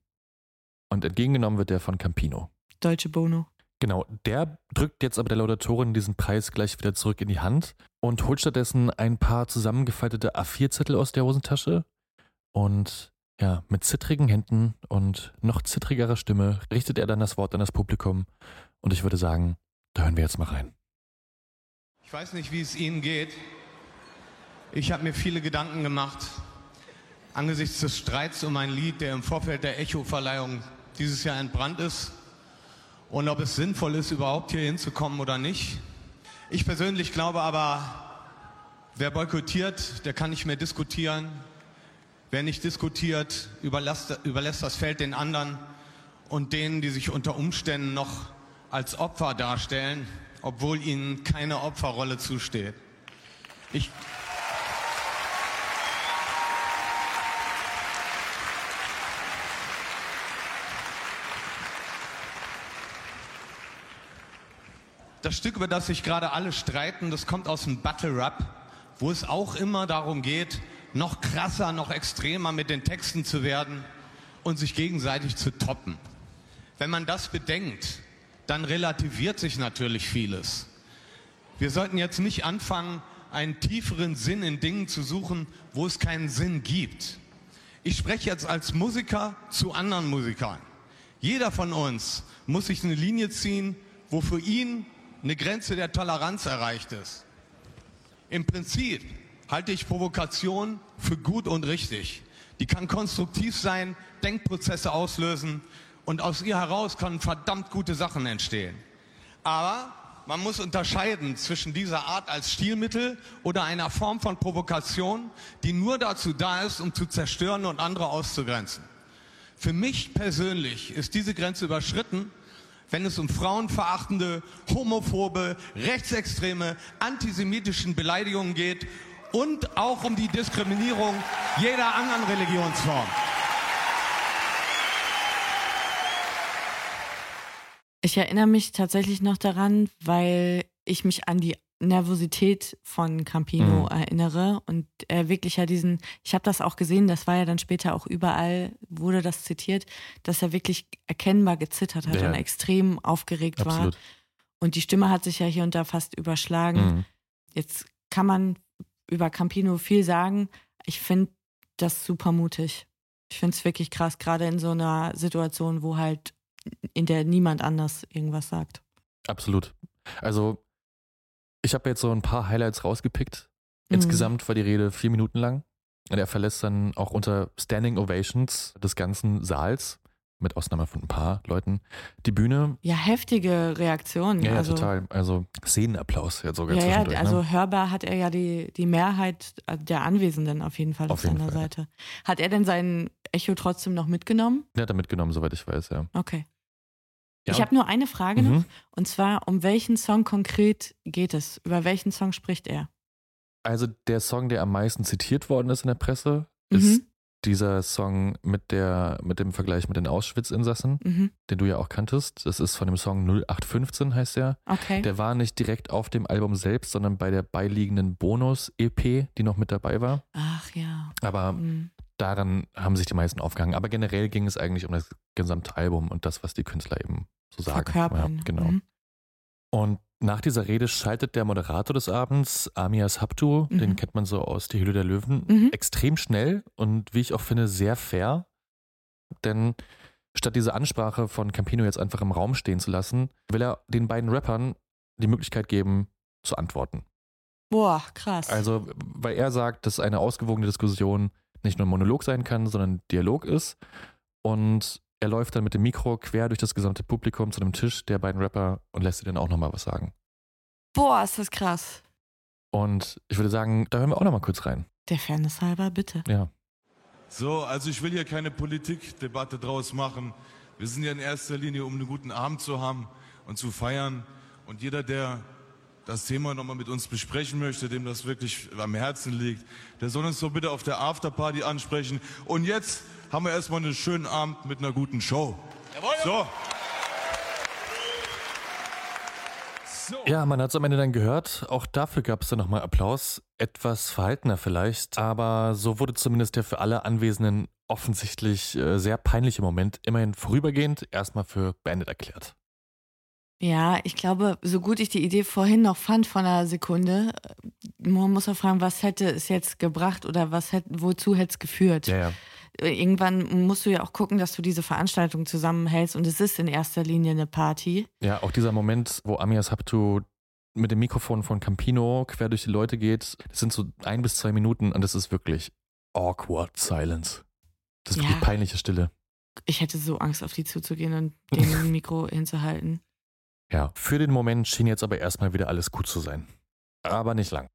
Und entgegengenommen wird der von Campino. Deutsche Bono. Genau, der drückt jetzt aber der Laudatorin diesen Preis gleich wieder zurück in die Hand und holt stattdessen ein paar zusammengefaltete A4-Zettel aus der Hosentasche und ja, mit zittrigen Händen und noch zittrigerer Stimme richtet er dann das Wort an das Publikum und ich würde sagen, da hören wir jetzt mal rein. Ich weiß nicht, wie es Ihnen geht. Ich habe mir viele Gedanken gemacht angesichts des Streits um ein Lied, der im Vorfeld der Echo-Verleihung dieses Jahr entbrannt ist und ob es sinnvoll ist, überhaupt hier hinzukommen oder nicht. Ich persönlich glaube aber, wer boykottiert, der kann nicht mehr diskutieren. Wer nicht diskutiert, überlässt, überlässt das Feld den anderen und denen, die sich unter Umständen noch als Opfer darstellen, obwohl ihnen keine Opferrolle zusteht. Ich, Das Stück, über das sich gerade alle streiten, das kommt aus dem Battle Rap, wo es auch immer darum geht, noch krasser, noch extremer mit den Texten zu werden und sich gegenseitig zu toppen. Wenn man das bedenkt, dann relativiert sich natürlich vieles. Wir sollten jetzt nicht anfangen, einen tieferen Sinn in Dingen zu suchen, wo es keinen Sinn gibt. Ich spreche jetzt als Musiker zu anderen Musikern. Jeder von uns muss sich eine Linie ziehen, wo für ihn eine Grenze der Toleranz erreicht ist. Im Prinzip halte ich Provokation für gut und richtig. Die kann konstruktiv sein, Denkprozesse auslösen und aus ihr heraus können verdammt gute Sachen entstehen. Aber man muss unterscheiden zwischen dieser Art als Stilmittel oder einer Form von Provokation, die nur dazu da ist, um zu zerstören und andere auszugrenzen. Für mich persönlich ist diese Grenze überschritten, wenn es um frauenverachtende, homophobe, rechtsextreme, antisemitischen Beleidigungen geht und auch um die Diskriminierung jeder anderen Religionsform. Ich erinnere mich tatsächlich noch daran, weil ich mich an die Nervosität von Campino Mhm. erinnere und er wirklich ja diesen, ich habe das auch gesehen, das war ja dann später auch überall, wurde das zitiert, dass er wirklich erkennbar gezittert hat Ja. und extrem aufgeregt Absolut. war. Und die Stimme hat sich ja hier und da fast überschlagen. Mhm. Jetzt kann man über Campino viel sagen. Ich finde das super mutig. Ich finde es wirklich krass, gerade in so einer Situation, wo halt in der niemand anders irgendwas sagt. Absolut. Also Ich habe jetzt so ein paar Highlights rausgepickt. Mhm. Insgesamt war die Rede vier Minuten lang. Und er verlässt dann auch unter Standing Ovations des ganzen Saals, mit Ausnahme von ein paar Leuten, die Bühne. Ja, heftige Reaktionen. Ja, ja also, total. Also Szenenapplaus jetzt sogar Ja, ja, zwischendurch. also ne? hörbar hat er ja die, die Mehrheit der Anwesenden auf jeden Fall auf, Auf jeden seiner Fall. Seite. Hat er denn sein Echo trotzdem noch mitgenommen? Der hat er mitgenommen, soweit ich weiß, ja. Okay. Ja, ich habe nur eine Frage noch. Mhm. Und zwar, um welchen Song konkret geht es? Über welchen Song spricht er? Also der Song, der am meisten zitiert worden ist in der Presse, Mhm. ist dieser Song mit, der, mit dem Vergleich mit den Auschwitz-Insassen, Mhm. den du ja auch kanntest. Das ist von dem Song 0815 heißt der. Okay. Der war nicht direkt auf dem Album selbst, sondern bei der beiliegenden Bonus-EP, die noch mit dabei war. Ach ja. Aber Mhm. Daran haben sich die meisten aufgehangen. Aber generell ging es eigentlich um das gesamte Album und das, was die Künstler eben so sagen. Verkörpern. Ja, genau. Mhm. Und nach dieser Rede schaltet der Moderator des Abends, Amias Haptu, Mhm. den kennt man so aus Die Hülle der Löwen, Mhm. extrem schnell und wie ich auch finde, sehr fair. Denn statt diese Ansprache von Campino jetzt einfach im Raum stehen zu lassen, will er den beiden Rappern die Möglichkeit geben, zu antworten. Boah, krass. Also, weil er sagt, dass eine ausgewogene Diskussion nicht nur ein Monolog sein kann, sondern ein Dialog ist. Und er läuft dann mit dem Mikro quer durch das gesamte Publikum zu dem Tisch der beiden Rapper und lässt sie dann auch nochmal was sagen. Boah, ist das krass. Und ich würde sagen, da hören wir auch nochmal kurz rein. Der Fairness halber, bitte. Ja. So, also ich will hier keine Politikdebatte draus machen. Wir sind ja in erster Linie, um einen guten Abend zu haben und zu feiern. Und jeder, der das Thema nochmal mit uns besprechen möchte, dem das wirklich am Herzen liegt, der soll uns doch bitte auf der Afterparty ansprechen. Und jetzt haben wir erstmal einen schönen Abend mit einer guten Show. So. Ja, man hat es am Ende dann gehört. Auch dafür gab es dann nochmal Applaus. Etwas verhaltener vielleicht, aber so wurde zumindest der für alle Anwesenden offensichtlich äh, sehr peinliche Moment immerhin vorübergehend erstmal für beendet erklärt. Ja, ich glaube, so gut ich die Idee vorhin noch fand von einer Sekunde, äh, man muss auch fragen, was hätte es jetzt gebracht oder was hätte, wozu hätte es geführt? Ja, ja. Irgendwann musst du ja auch gucken, dass du diese Veranstaltung zusammenhältst und es ist in erster Linie eine Party. Ja, auch dieser Moment, wo Amias Haptu mit dem Mikrofon von Campino quer durch die Leute geht, das sind so ein bis zwei Minuten und das ist wirklich awkward silence. Das ist Ja. wirklich peinliche Stille. Ich hätte so Angst, auf die zuzugehen und dem *laughs* Mikro hinzuhalten. Ja, für den Moment schien jetzt aber erstmal wieder alles gut zu sein. Aber nicht lang.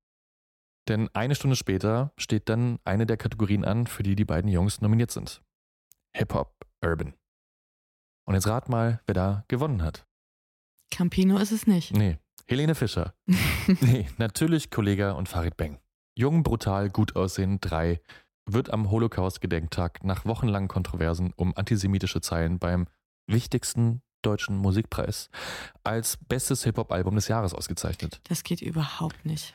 Denn eine Stunde später steht dann eine der Kategorien an, für die die beiden Jungs nominiert sind. Hip-Hop Urban. Und jetzt rat mal, wer da gewonnen hat. Campino ist es nicht. Nee, Helene Fischer. *laughs* nee, natürlich Kollega und Farid Beng. Jung, brutal, gut aussehen, drei, wird am Holocaust-Gedenktag nach wochenlangen Kontroversen um antisemitische Zeilen beim wichtigsten deutschen Musikpreis als bestes Hip-Hop-Album des Jahres ausgezeichnet. Das geht überhaupt nicht.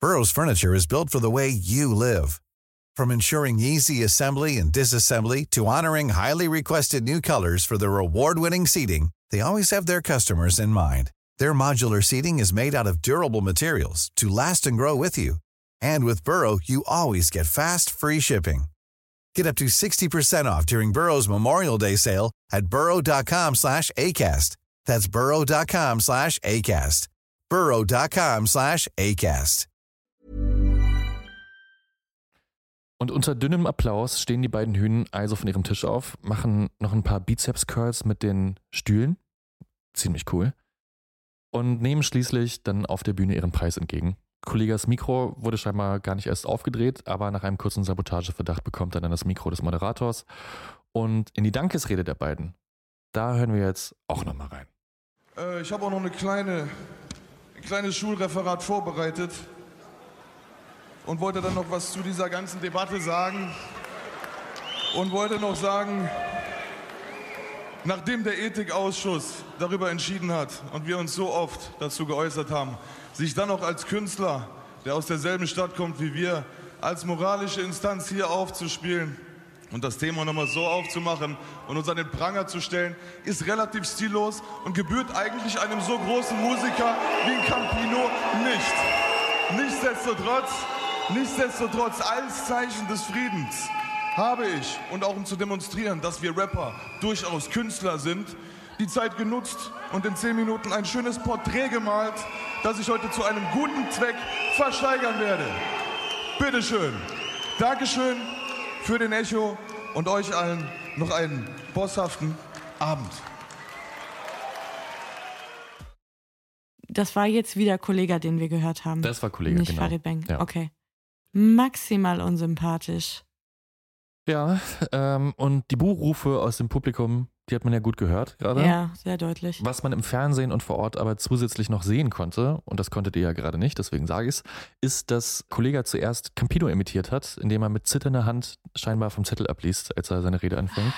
Burrow's furniture is built for the way you live. From ensuring easy assembly and disassembly to honoring highly requested new colors for their award-winning seating, they always have their customers in mind. Their modular seating is made out of durable materials to last and grow with you. And with Burrow, you always get fast, free shipping. Get up to 60% off during Burrow's Memorial Day sale at burrow.com slash ACAST. That's burrow.com slash ACAST. burrow.com slash ACAST. Und unter dünnem Applaus stehen die beiden Hühnen also von ihrem Tisch auf, machen noch ein paar Bizeps-Curls mit den Stühlen. Ziemlich cool. Und nehmen schließlich dann auf der Bühne ihren Preis entgegen. Kollegas Mikro wurde scheinbar gar nicht erst aufgedreht, aber nach einem kurzen Sabotageverdacht bekommt er dann das Mikro des Moderators. Und in die Dankesrede der beiden, da hören wir jetzt auch nochmal rein. Äh, ich habe auch noch eine kleine, ein kleines Schulreferat vorbereitet und wollte dann noch was zu dieser ganzen Debatte sagen und wollte noch sagen, nachdem der Ethikausschuss darüber entschieden hat und wir uns so oft dazu geäußert haben, sich dann noch als Künstler, der aus derselben Stadt kommt wie wir, als moralische Instanz hier aufzuspielen und das Thema nochmal so aufzumachen und uns an den Pranger zu stellen, ist relativ stillos und gebührt eigentlich einem so großen Musiker wie Campino nicht. Nichtsdestotrotz, nichtsdestotrotz als Zeichen des Friedens habe ich und auch um zu demonstrieren, dass wir Rapper durchaus Künstler sind, die Zeit genutzt und in zehn Minuten ein schönes Porträt gemalt, das ich heute zu einem guten Zweck versteigern werde. Bitteschön. Dankeschön für den Echo und euch allen noch einen bosshaften Abend. Das war jetzt wieder Kollege, den wir gehört haben. Das war Kollege, Nicht genau. Farid Bang. Ja. Okay. Maximal unsympathisch. Ja, ähm, und die Buhrufe aus dem Publikum, die hat man ja gut gehört gerade. Ja, sehr deutlich. Was man im Fernsehen und vor Ort aber zusätzlich noch sehen konnte, und das konntet ihr ja gerade nicht, deswegen sage ich es, ist, dass Kollega zuerst Campino imitiert hat, indem er mit zitternder Hand scheinbar vom Zettel abliest, als er seine Rede anfängt.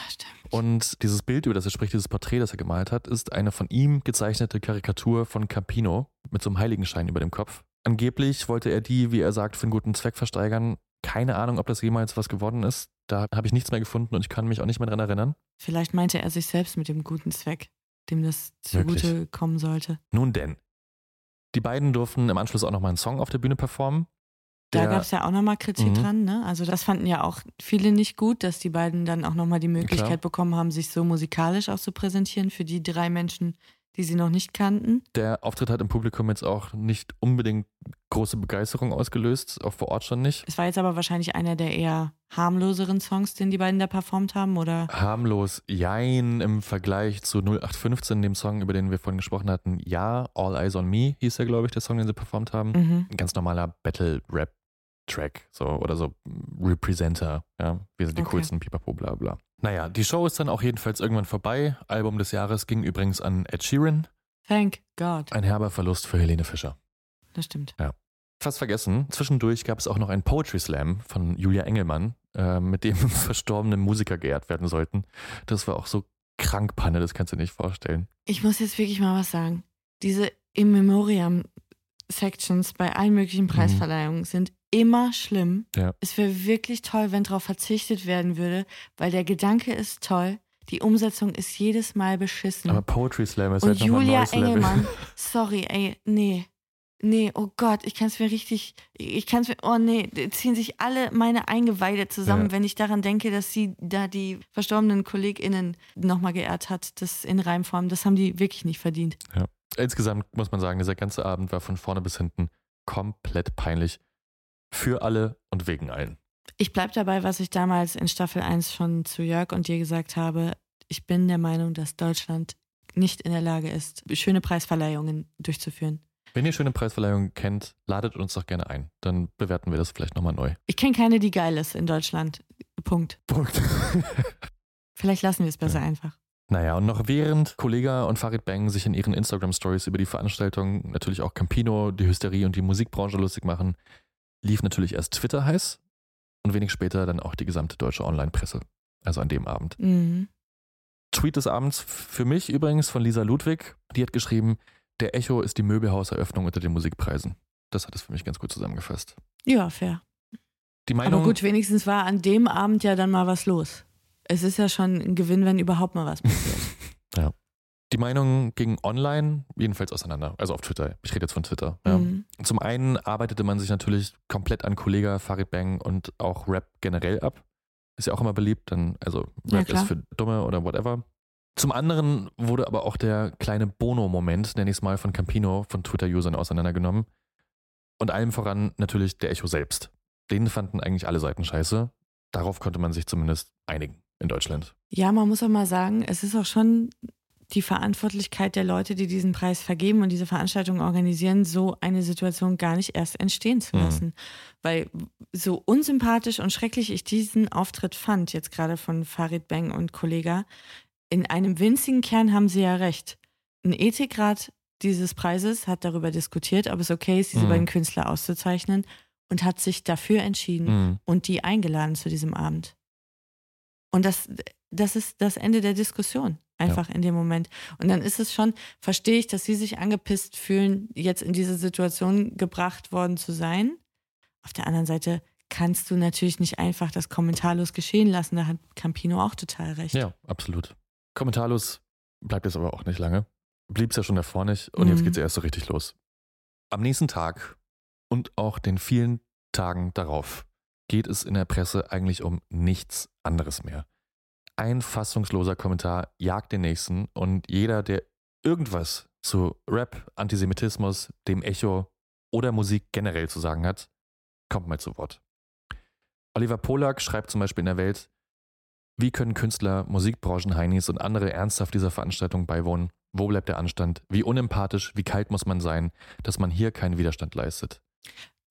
Und dieses Bild, über das er spricht, dieses Porträt, das er gemalt hat, ist eine von ihm gezeichnete Karikatur von Campino mit so einem Heiligenschein über dem Kopf. Angeblich wollte er die, wie er sagt, für einen guten Zweck versteigern. Keine Ahnung, ob das jemals was geworden ist. Da habe ich nichts mehr gefunden und ich kann mich auch nicht mehr dran erinnern. Vielleicht meinte er sich selbst mit dem guten Zweck, dem das zugute Wirklich? kommen sollte. Nun denn. Die beiden durften im Anschluss auch nochmal einen Song auf der Bühne performen. Da gab es ja auch nochmal Kritik Mhm. dran, ne? Also das fanden ja auch viele nicht gut, dass die beiden dann auch nochmal die Möglichkeit Klar. bekommen haben, sich so musikalisch auch zu präsentieren für die drei Menschen, die sie noch nicht kannten. Der Auftritt hat im Publikum jetzt auch nicht unbedingt große Begeisterung ausgelöst, auch vor Ort schon nicht. Es war jetzt aber wahrscheinlich einer der eher harmloseren Songs, den die beiden da performt haben, oder? Harmlos, jein im Vergleich zu 0815, dem Song, über den wir vorhin gesprochen hatten. Ja, All Eyes on Me hieß ja, glaube ich, der Song, den sie performt haben. Mhm. Ein ganz normaler Battle-Rap-Track, so oder so Representer, ja. Wir sind die Okay. coolsten, pipapo, bla bla. Naja, die Show ist dann auch jedenfalls irgendwann vorbei. Album des Jahres ging übrigens an Ed Sheeran. Thank God. Ein herber Verlust für Helene Fischer. Das stimmt. Ja. Fast vergessen, zwischendurch gab es auch noch einen Poetry Slam von Julia Engelmann, äh, mit dem *laughs* verstorbene Musiker geehrt werden sollten. Das war auch so krank Panne, das kannst du dir nicht vorstellen. Ich muss jetzt wirklich mal was sagen. Diese In Memoriam Sections bei allen möglichen Preisverleihungen sind immer schlimm. Ja. Es wäre wirklich toll, wenn darauf verzichtet werden würde, weil der Gedanke ist toll, die Umsetzung ist jedes Mal beschissen. Aber Poetry Slam ist Und halt nochmal ein Julia neues Level. Engelmann, *laughs* sorry, ey, nee. Nee, oh Gott, ich kann es mir richtig, ich kann es mir, oh nee, ziehen sich alle meine Eingeweide zusammen, Ja. wenn ich daran denke, dass sie da die verstorbenen KollegInnen nochmal geehrt hat, das in Reimform, das haben die wirklich nicht verdient. Ja. Insgesamt muss man sagen, dieser ganze Abend war von vorne bis hinten komplett peinlich. Für alle und wegen allen. Ich bleib dabei, was ich damals in Staffel 1 schon zu Jörg und dir gesagt habe. Ich bin der Meinung, dass Deutschland nicht in der Lage ist, schöne Preisverleihungen durchzuführen. Wenn ihr schöne Preisverleihungen kennt, ladet uns doch gerne ein. Dann bewerten wir das vielleicht nochmal neu. Ich kenne keine, die geil ist in Deutschland. Punkt. Punkt. *laughs* Vielleicht lassen wir es besser einfach. Naja, und noch während Kollega und Farid Bang sich in ihren Instagram-Stories über die Veranstaltung natürlich auch Campino, die Hysterie und die Musikbranche lustig machen, lief natürlich erst Twitter heiß und wenig später dann auch die gesamte deutsche Online-Presse. Also an dem Abend. Mhm. Tweet des Abends für mich übrigens von Lisa Ludwig. Die hat geschrieben, der Echo ist die Möbelhauseröffnung unter den Musikpreisen. Das hat es für mich ganz gut zusammengefasst. Ja, fair. Die Meinung, Aber gut, wenigstens war an dem Abend ja dann mal was los. Es ist ja schon ein Gewinn, wenn überhaupt mal was passiert. *laughs* ja. Die Meinungen gingen online jedenfalls auseinander. Also auf Twitter. Ich rede jetzt von Twitter. Ja. Mhm. Zum einen arbeitete man sich natürlich komplett an Kollega Farid Bang und auch Rap generell ab. Ist ja auch immer beliebt, dann, also Ja, Rap klar. ist für Dumme oder whatever. Zum anderen wurde aber auch der kleine Bono-Moment, nenne ich es mal, von Campino von Twitter-Usern auseinandergenommen. Und allem voran natürlich der Echo selbst. Den fanden eigentlich alle Seiten scheiße. Darauf konnte man sich zumindest einigen in Deutschland. Ja, man muss auch mal sagen, es ist auch schon die Verantwortlichkeit der Leute, die diesen Preis vergeben und diese Veranstaltung organisieren, so eine Situation gar nicht erst entstehen zu Mhm. lassen. Weil so unsympathisch und schrecklich ich diesen Auftritt fand, jetzt gerade von Farid Bang und Kollega, in einem winzigen Kern haben sie ja recht. Ein Ethikrat dieses Preises hat darüber diskutiert, ob es okay ist, diese Mhm. beiden Künstler auszuzeichnen und hat sich dafür entschieden Mhm. und die eingeladen zu diesem Abend. Und das, das ist das Ende der Diskussion, einfach in dem Moment. Und dann ist es schon, verstehe ich, dass sie sich angepisst fühlen, jetzt in diese Situation gebracht worden zu sein. Auf der anderen Seite kannst du natürlich nicht einfach das kommentarlos geschehen lassen. Da hat Campino auch total recht. Ja, absolut. Kommentarlos bleibt es aber auch nicht lange. Blieb es ja schon davor nicht und jetzt Mhm. geht es erst so richtig los. Am nächsten Tag und auch den vielen Tagen darauf geht es in der Presse eigentlich um nichts anderes mehr. Ein fassungsloser Kommentar jagt den nächsten und jeder, der irgendwas zu Rap, Antisemitismus, dem Echo oder Musik generell zu sagen hat, kommt mal zu Wort. Oliver Polak schreibt zum Beispiel in der Welt, wie können Künstler, Musikbranchen-Heinis und andere ernsthaft dieser Veranstaltung beiwohnen? Wo bleibt der Anstand? Wie unempathisch, wie kalt muss man sein, dass man hier keinen Widerstand leistet?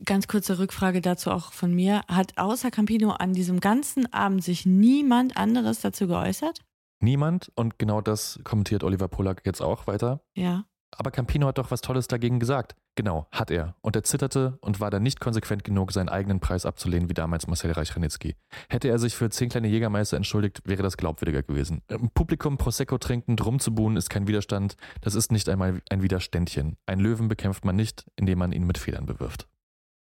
Ganz kurze Rückfrage dazu auch von mir. Hat außer Campino an diesem ganzen Abend sich niemand anderes dazu geäußert? Niemand und genau das kommentiert Oliver Polak jetzt auch weiter. Ja. Aber Campino hat doch was Tolles dagegen gesagt. Genau, hat er. Und er zitterte und war dann nicht konsequent genug, seinen eigenen Preis abzulehnen, wie damals Marcel Reich-Ranitzky. Hätte er sich für zehn kleine Jägermeister entschuldigt, wäre das glaubwürdiger gewesen. Im Publikum Prosecco trinkend rumzubuhen ist kein Widerstand. Das ist nicht einmal ein Widerständchen. Ein Löwen bekämpft man nicht, indem man ihn mit Federn bewirft.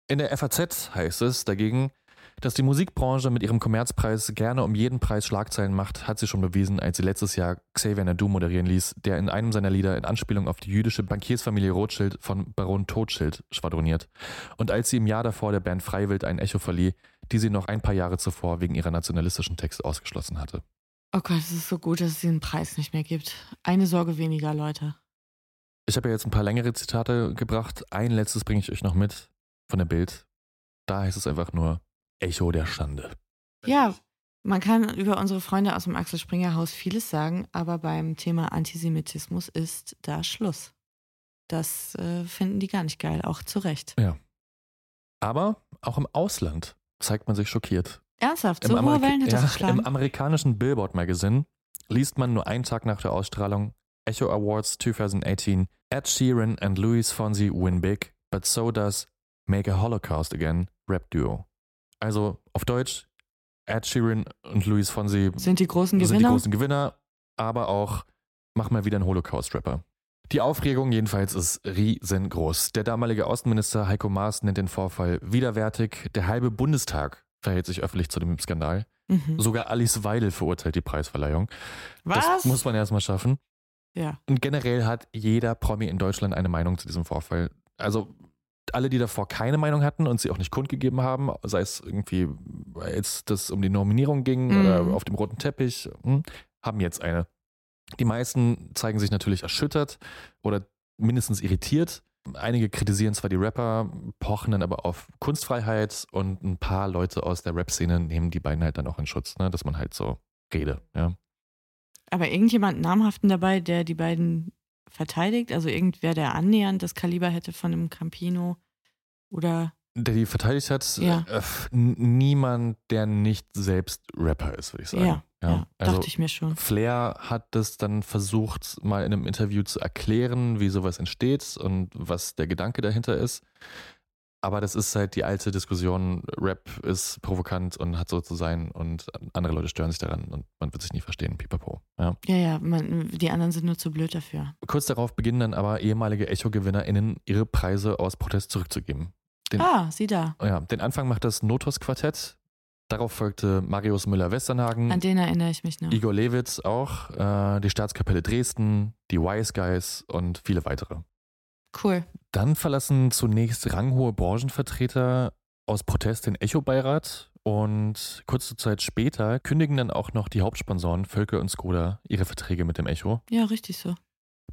In der FAZ heißt es dagegen, dass die Musikbranche mit ihrem Kommerzpreis gerne um jeden Preis Schlagzeilen macht, hat sie schon bewiesen, als sie letztes Jahr Xavier Nadu moderieren ließ, der in einem seiner Lieder in Anspielung auf die jüdische Bankiersfamilie Rothschild von Baron Todschild schwadroniert. Und als sie im Jahr davor der Band Freiwild ein Echo verlieh, die sie noch ein paar Jahre zuvor wegen ihrer nationalistischen Texte ausgeschlossen hatte. Oh Gott, es ist so gut, dass es diesen Preis nicht mehr gibt. Eine Sorge weniger, Leute. Ich habe ja jetzt ein paar längere Zitate gebracht. Ein letztes bringe ich euch noch mit von der Bild. Da heißt es einfach nur, Echo der Schande. Ja, man kann über unsere Freunde aus dem Axel Springer Haus vieles sagen, aber beim Thema Antisemitismus ist da Schluss. Das äh, finden die gar nicht geil, auch zu Recht. Ja. Aber auch im Ausland zeigt man sich schockiert. Ernsthaft, Im so hohe Wellen hat ja, das geschlagen. Im amerikanischen Billboard Magazine liest man nur einen Tag nach der Ausstrahlung Echo Awards 2018 Ed Sheeran and Luis Fonsi win big, but so does Make a Holocaust Again Rap Duo. Also auf Deutsch, Ed Sheeran und Luis Fonsi Sind die großen sind die Gewinner? großen Gewinner, aber auch mach mal wieder einen Holocaust-Rapper. Die Aufregung jedenfalls ist riesengroß. Der damalige Außenminister Heiko Maas nennt den Vorfall widerwärtig. Der halbe Bundestag verhält sich öffentlich zu dem Skandal. Mhm. Sogar Alice Weidel verurteilt die Preisverleihung. Was? Das muss man erstmal schaffen. Ja. Und generell hat jeder Promi in Deutschland eine Meinung zu diesem Vorfall. Also alle, die davor keine Meinung hatten und sie auch nicht kundgegeben haben, sei es irgendwie, als das um die Nominierung ging Mhm. oder auf dem roten Teppich, hm, haben jetzt eine. Die meisten zeigen sich natürlich erschüttert oder mindestens irritiert. Einige kritisieren zwar die Rapper, pochen dann aber auf Kunstfreiheit und ein paar Leute aus der Rap-Szene nehmen die beiden halt dann auch in Schutz, ne, dass man halt so rede, ja. Aber irgendjemand namhaften dabei, der die beiden verteidigt? Also irgendwer, der annähernd das Kaliber hätte von einem Campino oder Der die verteidigt hat, Ja. äh, niemand, der nicht selbst Rapper ist, würde ich sagen. Ja, ja, Also dachte ich mir schon. Flair hat das dann versucht, mal in einem Interview zu erklären, wie sowas entsteht und was der Gedanke dahinter ist. Aber das ist halt die alte Diskussion, Rap ist provokant und hat so zu sein und andere Leute stören sich daran und man wird sich nie verstehen, pipapo. Ja. Ja, ja, man, die anderen sind nur zu blöd dafür. Kurz darauf beginnen dann aber ehemalige Echo-GewinnerInnen ihre Preise aus Protest zurückzugeben. Den, Ah, sieh da. ja, den Anfang macht das Notos-Quartett. Darauf folgte Marius Müller-Westernhagen, An den erinnere ich mich noch. Igor Lewitz auch, äh, die Staatskapelle Dresden, die Wise Guys und viele weitere. Cool. Dann verlassen zunächst ranghohe Branchenvertreter aus Protest den Echo-Beirat und kurze Zeit später kündigen dann auch noch die Hauptsponsoren Völker und Skoda ihre Verträge mit dem Echo. Ja, richtig so.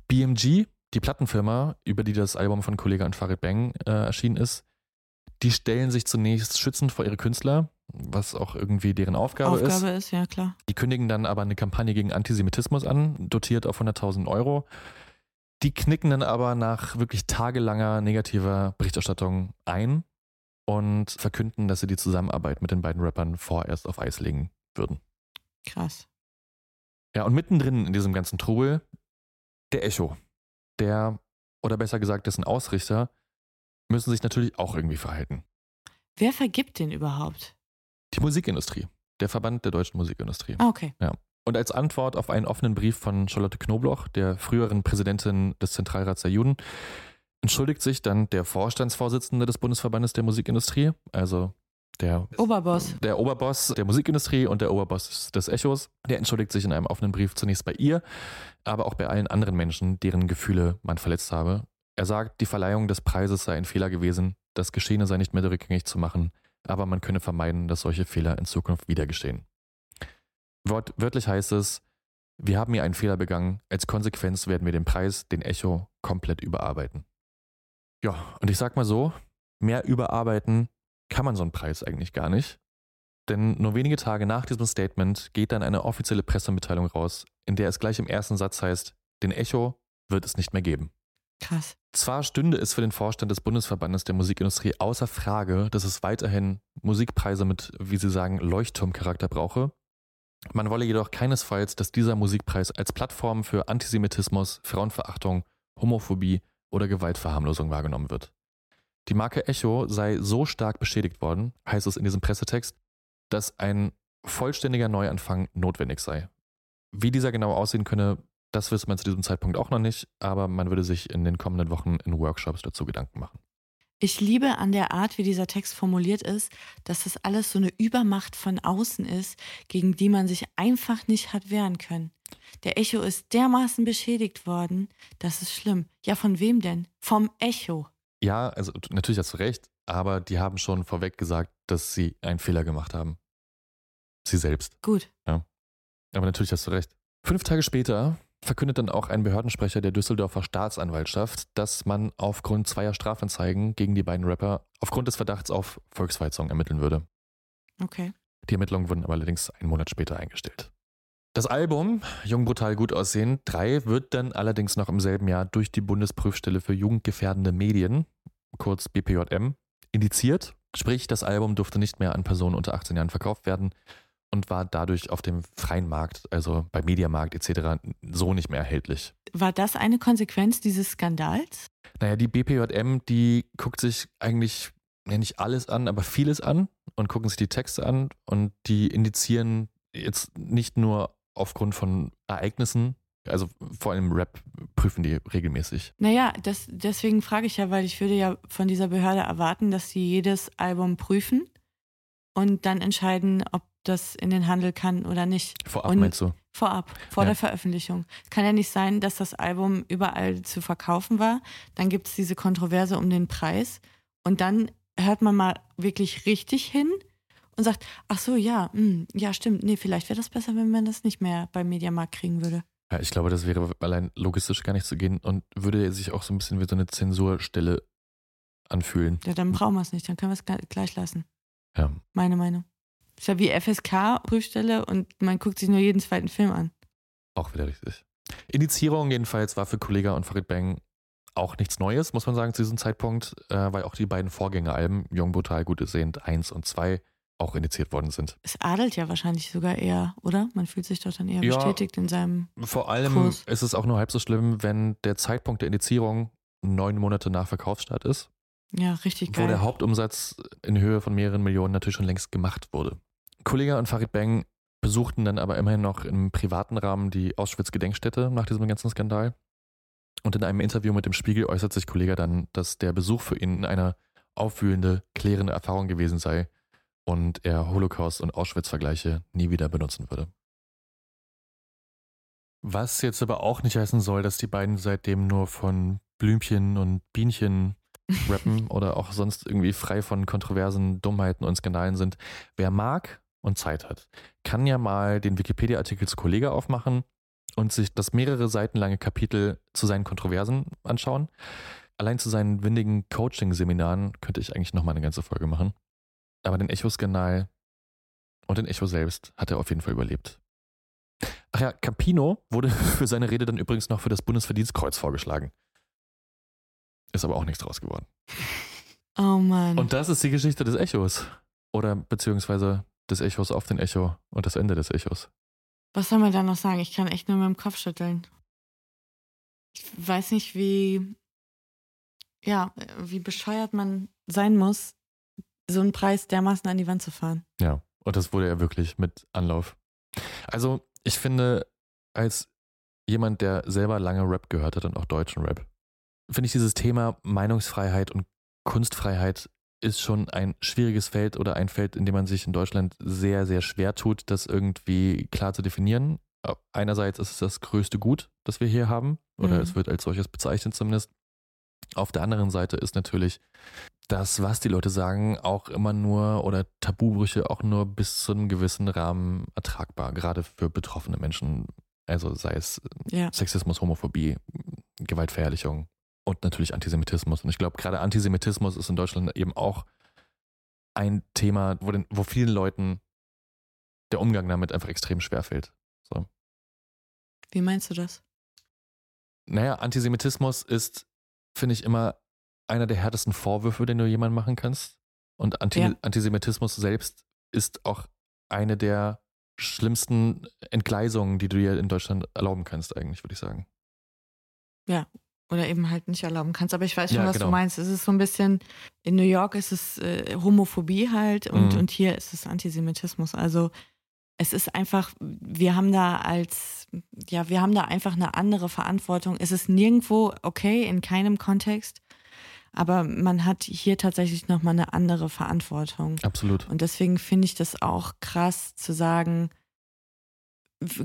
BMG, die Plattenfirma, über die das Album von Kollega und Farid Bang äh, erschienen ist, die stellen sich zunächst schützend vor ihre Künstler, was auch irgendwie deren Aufgabe, ist. Aufgabe ist, ja klar. Die kündigen dann aber eine Kampagne gegen Antisemitismus an, dotiert auf 100.000 Euro. Die knicken dann aber nach wirklich tagelanger negativer Berichterstattung ein und verkünden, dass sie die Zusammenarbeit mit den beiden Rappern vorerst auf Eis legen würden. Krass. Ja, und mittendrin in diesem ganzen Trubel der Echo. Der, oder besser gesagt, dessen Ausrichter, müssen sich natürlich auch irgendwie verhalten. Wer vergibt den überhaupt? Die Musikindustrie. Der Verband der deutschen Musikindustrie. Ah, okay. Ja. Und als Antwort auf einen offenen Brief von Charlotte Knobloch, der früheren Präsidentin des Zentralrats der Juden, entschuldigt sich dann der Vorstandsvorsitzende des Bundesverbandes der Musikindustrie, also der Oberboss. der Oberboss der Musikindustrie und der Oberboss des Echos, der entschuldigt sich in einem offenen Brief zunächst bei ihr, aber auch bei allen anderen Menschen, deren Gefühle man verletzt habe. Er sagt, die Verleihung des Preises sei ein Fehler gewesen, das Geschehene sei nicht mehr rückgängig zu machen, aber man könne vermeiden, dass solche Fehler in Zukunft wieder geschehen. Wort, wörtlich heißt es, wir haben hier einen Fehler begangen. Als Konsequenz werden wir den Preis, den Echo, komplett überarbeiten. Ja, und ich sag mal so, mehr überarbeiten kann man so einen Preis eigentlich gar nicht. Denn nur wenige Tage nach diesem Statement geht dann eine offizielle Pressemitteilung raus, in der es gleich im ersten Satz heißt, den Echo wird es nicht mehr geben. Krass. Zwar stünde es für den Vorstand des Bundesverbandes der Musikindustrie außer Frage, dass es weiterhin Musikpreise mit, wie sie sagen, Leuchtturmcharakter brauche. Man wolle jedoch keinesfalls, dass dieser Musikpreis als Plattform für Antisemitismus, Frauenverachtung, Homophobie oder Gewaltverharmlosung wahrgenommen wird. Die Marke Echo sei so stark beschädigt worden, heißt es in diesem Pressetext, dass ein vollständiger Neuanfang notwendig sei. Wie dieser genau aussehen könne, das wisse man zu diesem Zeitpunkt auch noch nicht, aber man würde sich in den kommenden Wochen in Workshops dazu Gedanken machen. Ich liebe an der Art, wie dieser Text formuliert ist, dass das alles so eine Übermacht von außen ist, gegen die man sich einfach nicht hat wehren können. Der Echo ist dermaßen beschädigt worden, das ist schlimm. Ja, von wem denn? Vom Echo. Ja, also natürlich hast du recht, aber die haben schon vorweg gesagt, dass sie einen Fehler gemacht haben. Sie selbst. Gut. Ja. Aber natürlich hast du recht. Fünf Tage später verkündet dann auch ein Behördensprecher der Düsseldorfer Staatsanwaltschaft, dass man aufgrund zweier Strafanzeigen gegen die beiden Rapper aufgrund des Verdachts auf Volksverhetzung ermitteln würde. Okay. Die Ermittlungen wurden aber allerdings einen Monat später eingestellt. Das Album Jung Brutal Gut Aussehen 3 wird dann allerdings noch im selben Jahr durch die Bundesprüfstelle für jugendgefährdende Medien, kurz BPJM, indiziert. Sprich, das Album durfte nicht mehr an Personen unter 18 Jahren verkauft werden und war dadurch auf dem freien Markt, also bei Mediamarkt etc., so nicht mehr erhältlich. War das eine Konsequenz dieses Skandals? Naja, die BPJM, die guckt sich eigentlich ja, nicht alles an, aber vieles an und gucken sich die Texte an und die indizieren jetzt nicht nur aufgrund von Ereignissen, also vor allem Rap prüfen die regelmäßig. Naja, das, deswegen frage ich ja, weil ich würde ja von dieser Behörde erwarten, dass sie jedes Album prüfen und dann entscheiden, ob das in den Handel kann oder nicht. Vorab und meinst du? Vorab, vor Ja. der Veröffentlichung. Es kann ja nicht sein, dass das Album überall zu verkaufen war. Dann gibt es diese Kontroverse um den Preis. Und dann hört man mal wirklich richtig hin und sagt, ach so, ja, hm, ja, stimmt. Nee, vielleicht wäre das besser, wenn man das nicht mehr beim Mediamarkt kriegen würde. Ja, ich glaube, das wäre allein logistisch gar nicht zu gehen und würde sich auch so ein bisschen wie so eine Zensurstelle anfühlen. Ja, dann brauchen wir es nicht. Dann können wir es gl- gleich lassen. Ja. Meine Meinung. Ist ja wie FSK-Prüfstelle und man guckt sich nur jeden zweiten Film an. Auch wieder richtig. Indizierung jedenfalls war für Kollega und Farid Bang auch nichts Neues, muss man sagen, zu diesem Zeitpunkt, äh, weil auch die beiden Vorgängeralben, Jung Brutal, Gut Sehend 1 und 2, auch indiziert worden sind. Es adelt ja wahrscheinlich sogar eher, oder? Man fühlt sich doch dann eher Ja. bestätigt in seinem. Vor allem Kurs. ist es auch nur halb so schlimm, wenn der Zeitpunkt der Indizierung neun Monate nach Verkaufsstart ist, Ja, richtig wo geil. der Hauptumsatz in Höhe von mehreren Millionen natürlich schon längst gemacht wurde. Kollega und Farid Bang besuchten dann aber immerhin noch im privaten Rahmen die Auschwitz-Gedenkstätte nach diesem ganzen Skandal. Und in einem Interview mit dem Spiegel äußert sich Kollega dann, dass der Besuch für ihn eine aufwühlende, klärende Erfahrung gewesen sei und er Holocaust- und Auschwitz-Vergleiche nie wieder benutzen würde. Was jetzt aber auch nicht heißen soll, dass die beiden seitdem nur von Blümchen und Bienchen rappen oder auch sonst irgendwie frei von kontroversen Dummheiten und Skandalen sind. Wer mag und Zeit hat, kann ja mal den Wikipedia-Artikel zu Kollege aufmachen und sich das mehrere Seiten lange Kapitel zu seinen Kontroversen anschauen. Allein zu seinen windigen Coaching-Seminaren könnte ich eigentlich nochmal eine ganze Folge machen. Aber den Echo-Skandal und den Echo selbst hat er auf jeden Fall überlebt. Ach ja, Campino wurde *laughs* für seine Rede dann übrigens noch für das Bundesverdienstkreuz vorgeschlagen. Ist aber auch nichts draus geworden. *laughs* Oh Mann. Und das ist die Geschichte des Echos. Oder beziehungsweise des Echos auf den Echo und das Ende des Echos. Was soll man da noch sagen? Ich kann echt nur mit dem Kopf schütteln. Ich weiß nicht, wie, ja, wie bescheuert man sein muss, so einen Preis dermaßen an die Wand zu fahren. Ja, und das wurde ja wirklich mit Anlauf. Also, ich finde, als jemand, der selber lange Rap gehört hat und auch deutschen Rap, finde ich dieses Thema Meinungsfreiheit und Kunstfreiheit ist schon ein schwieriges Feld oder ein Feld, in dem man sich in Deutschland sehr, sehr schwer tut, das irgendwie klar zu definieren. Einerseits ist es das größte Gut, das wir hier haben, oder Mhm. es wird als solches bezeichnet zumindest. Auf der anderen Seite ist natürlich das, was die Leute sagen, auch immer nur oder Tabubrüche auch nur bis zu einem gewissen Rahmen ertragbar, gerade für betroffene Menschen Also sei es Ja. Sexismus, Homophobie, Gewaltverherrlichung und natürlich Antisemitismus. Und ich glaube, gerade Antisemitismus ist in Deutschland eben auch ein Thema, wo, den, wo vielen Leuten der Umgang damit einfach extrem schwer fällt. So. Wie meinst du das? Naja, Antisemitismus ist, finde ich, immer einer der härtesten Vorwürfe, den du jemandem machen kannst. Und Anti Ja. Antisemitismus selbst ist auch eine der schlimmsten Entgleisungen, die du dir in Deutschland erlauben kannst, eigentlich, würde ich sagen. Ja. Oder eben halt nicht erlauben kannst. Aber ich weiß schon, Ja, was genau. du meinst. Es ist so ein bisschen, in New York ist es äh, Homophobie halt und, Mhm. und hier ist es Antisemitismus. Also es ist einfach, wir haben da als, ja, wir haben da einfach eine andere Verantwortung. Es ist nirgendwo okay, in keinem Kontext. Aber man hat hier tatsächlich nochmal eine andere Verantwortung. Absolut. Und deswegen finde ich das auch krass zu sagen,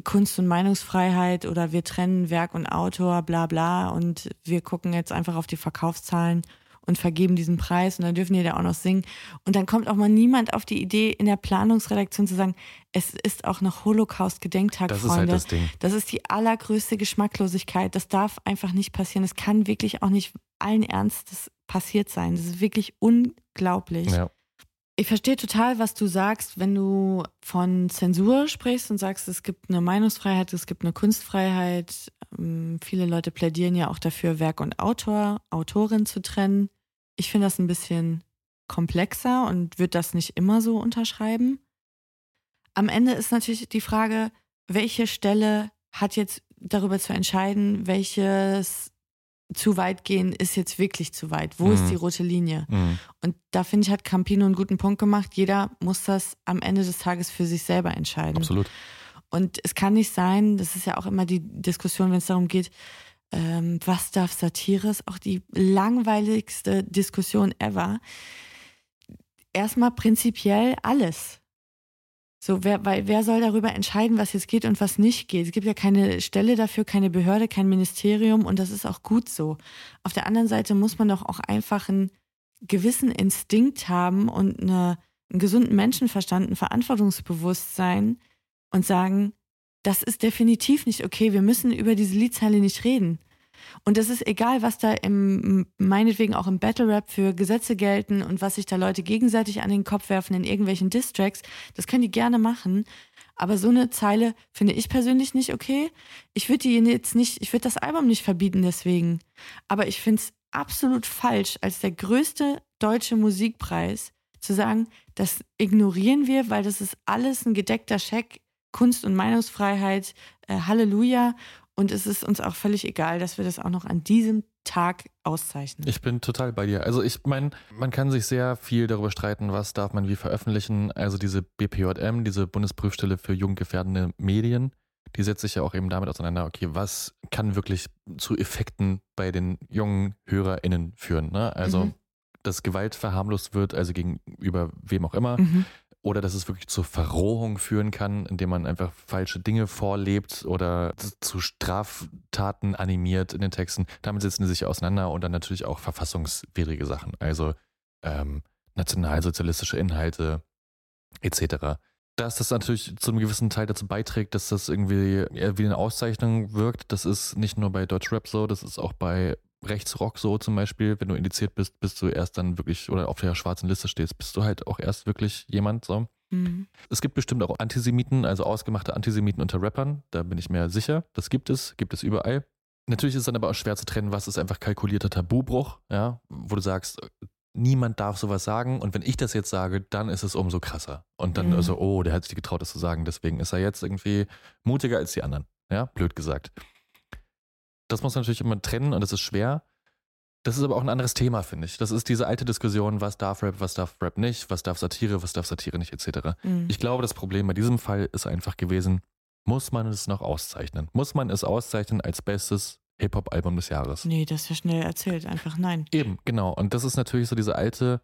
Kunst- und Meinungsfreiheit oder wir trennen Werk und Autor, bla bla, und wir gucken jetzt einfach auf die Verkaufszahlen und vergeben diesen Preis und dann dürfen die da auch noch singen. Und dann kommt auch mal niemand auf die Idee, in der Planungsredaktion zu sagen, es ist auch noch Holocaust-Gedenktag, Das ist Freunde. halt das Ding. Das ist die allergrößte Geschmacklosigkeit. Das darf einfach nicht passieren. Es kann wirklich auch nicht allen Ernstes passiert sein. Das ist wirklich unglaublich. Ja. Ich verstehe total, was du sagst, wenn du von Zensur sprichst und sagst, es gibt eine Meinungsfreiheit, es gibt eine Kunstfreiheit. Ähm, viele Leute plädieren ja auch dafür, Werk und Autor, Autorin zu trennen. Ich finde das ein bisschen komplexer und würde das nicht immer so unterschreiben. Am Ende ist natürlich die Frage, welche Stelle hat jetzt darüber zu entscheiden, welches zu weit gehen ist jetzt wirklich zu weit. Wo ist Mhm. die rote Linie? Mhm. Und da finde ich, hat Campino einen guten Punkt gemacht. Jeder muss das am Ende des Tages für sich selber entscheiden. Absolut. Und es kann nicht sein, das ist ja auch immer die Diskussion, wenn es darum geht, ähm, was darf Satire, ist auch die langweiligste Diskussion ever. Erstmal prinzipiell alles. So, wer, weil, wer soll darüber entscheiden, was jetzt geht und was nicht geht? Es gibt ja keine Stelle dafür, keine Behörde, kein Ministerium und das ist auch gut so. Auf der anderen Seite muss man doch auch einfach einen gewissen Instinkt haben und eine, einen gesunden Menschenverstand, ein Verantwortungsbewusstsein und sagen, das ist definitiv nicht okay, wir müssen über diese Liedzeile nicht reden. Und es ist egal, was da im, meinetwegen auch im Battle Rap für Gesetze gelten und was sich da Leute gegenseitig an den Kopf werfen in irgendwelchen Distracks. Das können die gerne machen. Aber so eine Zeile finde ich persönlich nicht okay. Ich würde die jetzt nicht, ich würde das Album nicht verbieten deswegen. Aber ich finde es absolut falsch, als der größte deutsche Musikpreis zu sagen, das ignorieren wir, weil das ist alles ein gedeckter Scheck, Kunst- und Meinungsfreiheit, äh, Halleluja. Und es ist uns auch völlig egal, dass wir das auch noch an diesem Tag auszeichnen. Ich bin total bei dir. Also ich meine, man kann sich sehr viel darüber streiten, was darf man wie veröffentlichen. Also diese BPJM, diese Bundesprüfstelle für jugendgefährdende Medien, die setzt sich ja auch eben damit auseinander, okay, was kann wirklich zu Effekten bei den jungen HörerInnen führen. Ne? Also, Mhm. dass Gewalt verharmlost wird, also gegenüber wem auch immer. Mhm. Oder dass es wirklich zur Verrohung führen kann, indem man einfach falsche Dinge vorlebt oder zu Straftaten animiert in den Texten. Damit setzen die sich auseinander und dann natürlich auch verfassungswidrige Sachen, also ähm, nationalsozialistische Inhalte etc. Dass das natürlich zu einem gewissen Teil dazu beiträgt, dass das irgendwie wie eine Auszeichnung wirkt, das ist nicht nur bei Deutschrap so, das ist auch bei Rechtsrock so zum Beispiel, wenn du indiziert bist, bist du erst dann wirklich oder auf der schwarzen Liste stehst, bist du halt auch erst wirklich jemand so. Mhm. Es gibt bestimmt auch Antisemiten, also ausgemachte Antisemiten unter Rappern, da bin ich mir sicher. Das gibt es, gibt es überall. Natürlich ist es dann aber auch schwer zu trennen, was ist einfach kalkulierter Tabubruch, ja, wo du sagst, niemand darf sowas sagen und wenn ich das jetzt sage, dann ist es umso krasser. Und dann Mhm. so, oh, der hat sich getraut, das zu sagen, deswegen ist er jetzt irgendwie mutiger als die anderen, ja, blöd gesagt. Das muss man natürlich immer trennen und das ist schwer. Das ist aber auch ein anderes Thema, finde ich. Das ist diese alte Diskussion, was darf Rap, was darf Rap nicht, was darf Satire, was darf Satire nicht, etc. Mhm. Ich glaube, das Problem bei diesem Fall ist einfach gewesen, muss man es noch auszeichnen? Muss man es auszeichnen als bestes Hip-Hop-Album des Jahres? Nee, das ist ja schnell erzählt. Einfach nein. Eben, genau. Und das ist natürlich so diese alte,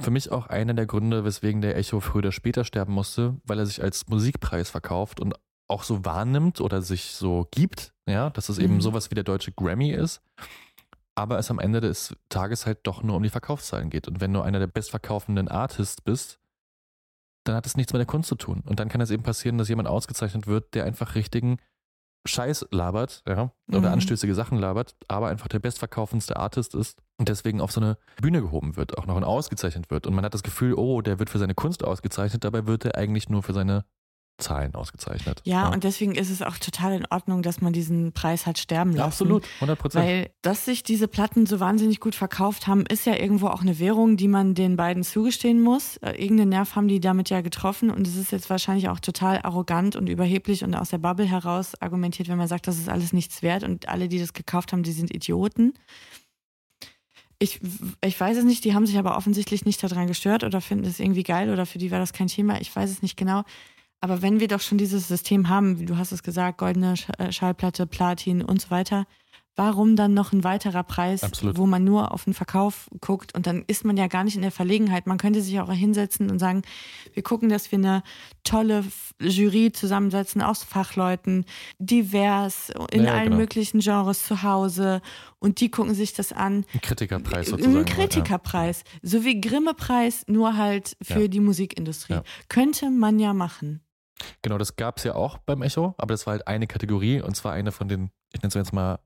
für mich auch einer der Gründe, weswegen der Echo früher oder später sterben musste, weil er sich als Musikpreis verkauft und auch so wahrnimmt oder sich so gibt, ja, dass es eben Mhm. sowas wie der deutsche Grammy ist, aber es am Ende des Tages halt doch nur um die Verkaufszahlen geht. Und wenn du einer der bestverkaufenden Artists bist, dann hat es nichts mit der Kunst zu tun. Und dann kann es eben passieren, dass jemand ausgezeichnet wird, der einfach richtigen Scheiß labert, ja, oder Mhm. anstößige Sachen labert, aber einfach der bestverkaufendste Artist ist und deswegen auf so eine Bühne gehoben wird, auch noch und ausgezeichnet wird. Und man hat das Gefühl, oh, der wird für seine Kunst ausgezeichnet, dabei wird er eigentlich nur für seine Zahlen ausgezeichnet. Ja, und deswegen ist es auch total in Ordnung, dass man diesen Preis hat sterben lassen. Absolut, 100 Prozent. Weil, dass sich diese Platten so wahnsinnig gut verkauft haben, ist ja irgendwo auch eine Währung, die man den beiden zugestehen muss. Äh, Irgendeinen Nerv haben die damit ja getroffen und es ist jetzt wahrscheinlich auch total arrogant und überheblich und aus der Bubble heraus argumentiert, wenn man sagt, das ist alles nichts wert und alle, die das gekauft haben, die sind Idioten. Ich, ich weiß es nicht, die haben sich aber offensichtlich nicht daran gestört oder finden es irgendwie geil oder für die war das kein Thema. Ich weiß es nicht genau. Aber wenn wir doch schon dieses System haben, wie du hast es gesagt, goldene äh, Schallplatte, Platin und so weiter, warum dann noch ein weiterer Preis, Absolut. wo man nur auf den Verkauf guckt und dann ist man ja gar nicht in der Verlegenheit. Man könnte sich auch hinsetzen und sagen, wir gucken, dass wir eine tolle Jury zusammensetzen aus Fachleuten, divers, in Ja, allen genau. möglichen Genres zu Hause und die gucken sich das an. Ein Kritikerpreis sozusagen. Ein Kritikerpreis, so wie Grimme-Preis, nur halt für Ja. die Musikindustrie. Ja. Könnte man ja machen. Genau, das gab es ja auch beim Echo, aber das war halt eine Kategorie und zwar eine von den, ich nenne es jetzt mal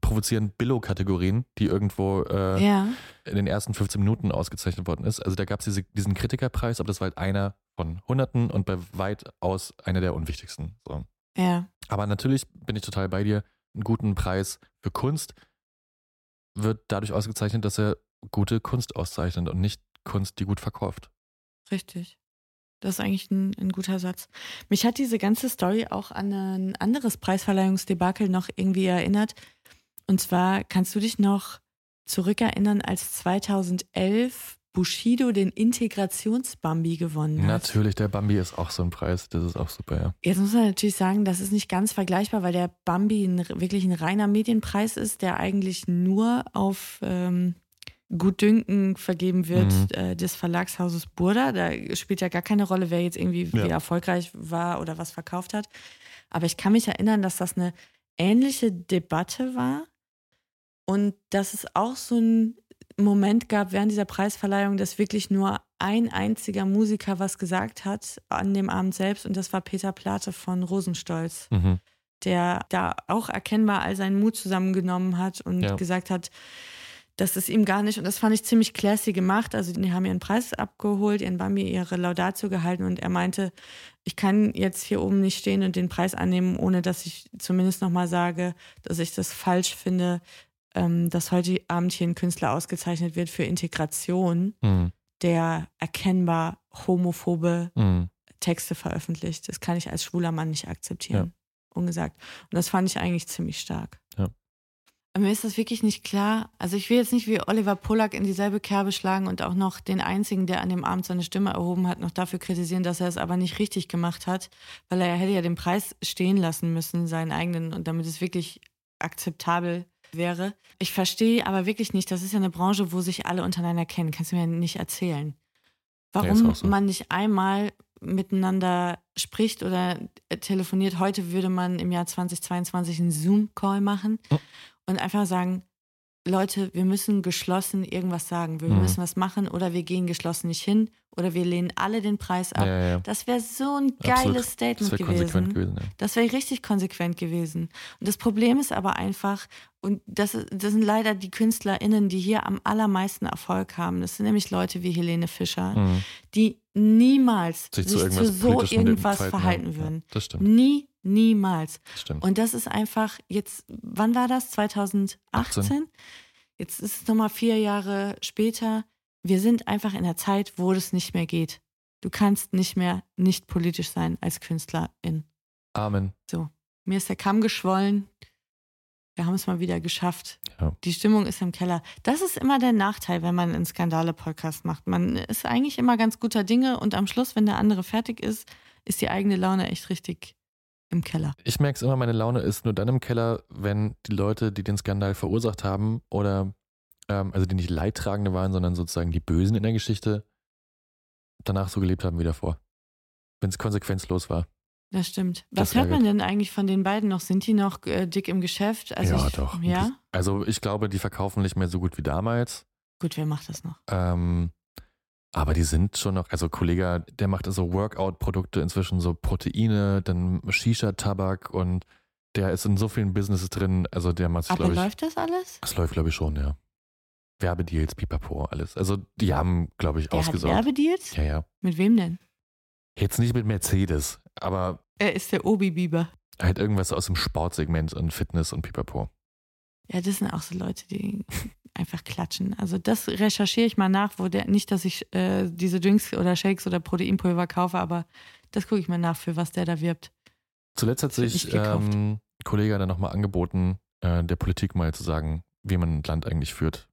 provozierend Billo-Kategorien, die irgendwo äh, Ja. in den ersten 15 Minuten ausgezeichnet worden ist. Also da gab es diese, diesen Kritikerpreis, aber das war halt einer von Hunderten und bei weitaus einer der unwichtigsten. So. Ja. Aber natürlich bin ich total bei dir. Einen guten Preis für Kunst wird dadurch ausgezeichnet, dass er gute Kunst auszeichnet und nicht Kunst, die gut verkauft. Richtig. Das ist eigentlich ein, ein guter Satz. Mich hat diese ganze Story auch an ein anderes Preisverleihungsdebakel noch irgendwie erinnert. Und zwar kannst du dich noch zurückerinnern, als 2011 Bushido den Integrationsbambi gewonnen hat. Natürlich, der Bambi ist auch so ein Preis. Das ist auch super, ja. Jetzt muss man natürlich sagen, das ist nicht ganz vergleichbar, weil der Bambi ein, wirklich ein reiner Medienpreis ist, der eigentlich nur auf ähm, Gutdünken vergeben wird Mhm. äh, des Verlagshauses Burda. Da spielt ja gar keine Rolle, wer jetzt irgendwie Ja. wie erfolgreich war oder was verkauft hat. Aber ich kann mich erinnern, dass das eine ähnliche Debatte war und dass es auch so ein Moment gab während dieser Preisverleihung, dass wirklich nur ein einziger Musiker was gesagt hat an dem Abend selbst und das war Peter Plate von Rosenstolz, Mhm. der da auch erkennbar all seinen Mut zusammengenommen hat und Ja. gesagt hat, das ist ihm gar nicht, und das fand ich ziemlich classy gemacht. Also, die haben ihren Preis abgeholt, ihren Bambi ihre Laudatio gehalten und er meinte, ich kann jetzt hier oben nicht stehen und den Preis annehmen, ohne dass ich zumindest nochmal sage, dass ich das falsch finde, ähm, dass heute Abend hier ein Künstler ausgezeichnet wird für Integration, Mhm. der erkennbar homophobe Mhm. Texte veröffentlicht. Das kann ich als schwuler Mann nicht akzeptieren. Ungesagt. Und das fand ich eigentlich ziemlich stark. Ja. Mir ist das wirklich nicht klar. Also ich will jetzt nicht wie Oliver Pollack in dieselbe Kerbe schlagen und auch noch den einzigen, der an dem Abend seine Stimme erhoben hat, noch dafür kritisieren, dass er es aber nicht richtig gemacht hat, weil er hätte ja den Preis stehen lassen müssen, seinen eigenen, und damit es wirklich akzeptabel wäre. Ich verstehe aber wirklich nicht, das ist ja eine Branche, wo sich alle untereinander kennen. Kannst du mir nicht erzählen. Ja, Warum auch so. man nicht einmal miteinander spricht oder äh, telefoniert. Heute würde man im Jahr 2022 einen Zoom-Call machen Oh. Und einfach sagen, Leute, wir müssen geschlossen irgendwas sagen. Wir Mhm. müssen was machen oder wir gehen geschlossen nicht hin oder wir lehnen alle den Preis ab. Ja, ja. Das wäre so ein Absolut. geiles Statement Das gewesen. gewesen, ja. Das wäre richtig konsequent gewesen. Und das Problem ist aber einfach, und das, das sind leider die KünstlerInnen, die hier am allermeisten Erfolg haben. Das sind nämlich Leute wie Helene Fischer, Mhm. die niemals Sich sich, zu so irgendwas entfalten, verhalten würden. Das stimmt. Nie, niemals. Das stimmt. Und das ist einfach jetzt, wann war das? 2018? 18. Jetzt ist es nochmal vier Jahre später. Wir sind einfach in der Zeit, wo das nicht mehr geht. Du kannst nicht mehr nicht politisch sein als Künstlerin. Amen. So, mir ist der Kamm geschwollen. Wir haben es mal wieder geschafft. Ja. Die Stimmung ist im Keller. Das ist immer der Nachteil, wenn man einen Skandale-Podcast macht. Man ist eigentlich immer ganz guter Dinge und am Schluss, wenn der andere fertig ist, ist die eigene Laune echt richtig im Keller. Ich merke es immer, meine Laune ist nur dann im Keller, wenn die Leute, die den Skandal verursacht haben oder ähm, also die nicht Leidtragende waren, sondern sozusagen die Bösen in der Geschichte, danach so gelebt haben wie davor. Wenn es konsequenzlos war. Das stimmt. Das Was hört man denn eigentlich von den beiden noch? Sind die noch äh, dick im Geschäft? Also ja, ich, doch. Ja? Also ich glaube, die verkaufen nicht mehr so gut wie damals. Gut, wer macht das noch? Ähm, aber die sind schon noch, also Kollege, der macht so Workout-Produkte inzwischen, so Proteine, dann Shisha-Tabak und Der ist in so vielen Businesses drin, also der macht glaube ich. läuft das alles? Das läuft, glaube ich, schon, ja. Werbedeals, pipapo, alles. Also die haben, glaube ich, Der hat ausgesorgt. Werbedeals? Ja, ja. Mit wem denn? Jetzt nicht mit Mercedes, aber Er ist der Obi-Biber. halt irgendwas aus dem Sportsegment und Fitness und pipapo. Ja, das sind auch so Leute, die *laughs* einfach klatschen. Also das recherchiere ich mal nach, wo der, nicht, dass ich äh, diese Drinks oder Shakes oder Proteinpulver kaufe, aber das gucke ich mal nach, für was der da wirbt. Zuletzt hat sich ähm, ein Kollege dann nochmal angeboten, äh, der Politik mal zu sagen, wie man ein Land eigentlich führt.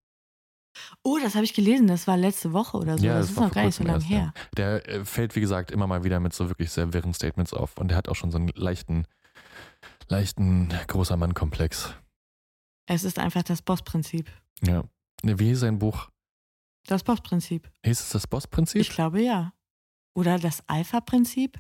Oh, das habe ich gelesen, das war letzte Woche oder so. das, ist war noch gar nicht so lange her. Ja. Der äh, fällt, wie gesagt, immer mal wieder mit so wirklich sehr wirren Statements auf. Und der hat auch schon so einen leichten, leichten großer Mann-Komplex. Es ist einfach das Boss-Prinzip. Ja. Wie hieß sein Buch? Das Boss-Prinzip. Hieß es das Boss-Prinzip? Ich glaube ja. Oder das Alpha-Prinzip?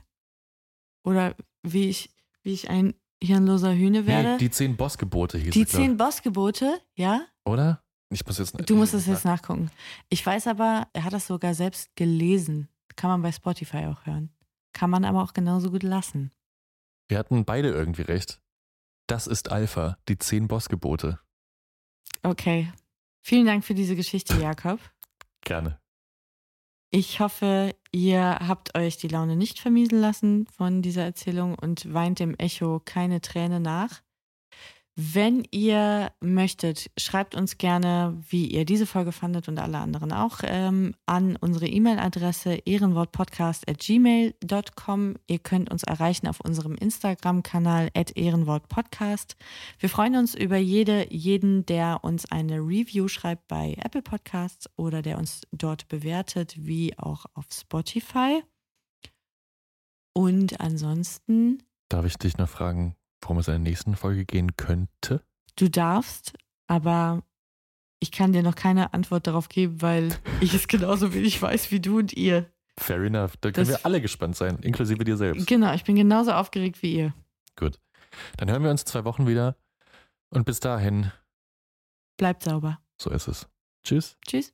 Oder wie ich, wie ich ein hirnloser Hühne werde? Nee, die zehn Bossgebote hieß Die es, glaub zehn Bossgebote, ja? Oder? Ich muss jetzt. Du musst es jetzt nachgucken. Ich weiß aber, er hat das sogar selbst gelesen. Kann man bei Spotify auch hören. Kann man aber auch genauso gut lassen. Wir hatten beide irgendwie recht. Das ist Alpha, die zehn Bossgebote. Okay. Vielen Dank für diese Geschichte, Jakob. *laughs* Gerne. Ich hoffe, ihr habt euch die Laune nicht vermiesen lassen von dieser Erzählung und weint dem Echo keine Träne nach. Wenn ihr möchtet, schreibt uns gerne, wie ihr diese Folge fandet und alle anderen auch, ähm, an unsere E-Mail-Adresse ehrenwortpodcast.gmail.com. Ihr könnt uns erreichen auf unserem Instagram-Kanal ehrenwortpodcast. Wir freuen uns über jede, jeden, der uns eine Review schreibt bei Apple Podcasts oder der uns dort bewertet, wie auch auf Spotify. Und ansonsten Darf ich dich noch fragen, worum es in der nächsten Folge gehen könnte? Du darfst, aber ich kann dir noch keine Antwort darauf geben, weil *laughs* ich es genauso wenig weiß wie du und ihr. Fair enough. Da können Das- wir alle gespannt sein, inklusive dir selbst. Genau, ich bin genauso aufgeregt wie ihr. Gut. Dann hören wir uns in zwei Wochen wieder. Und bis dahin, Bleibt sauber. so ist es. Tschüss. Tschüss.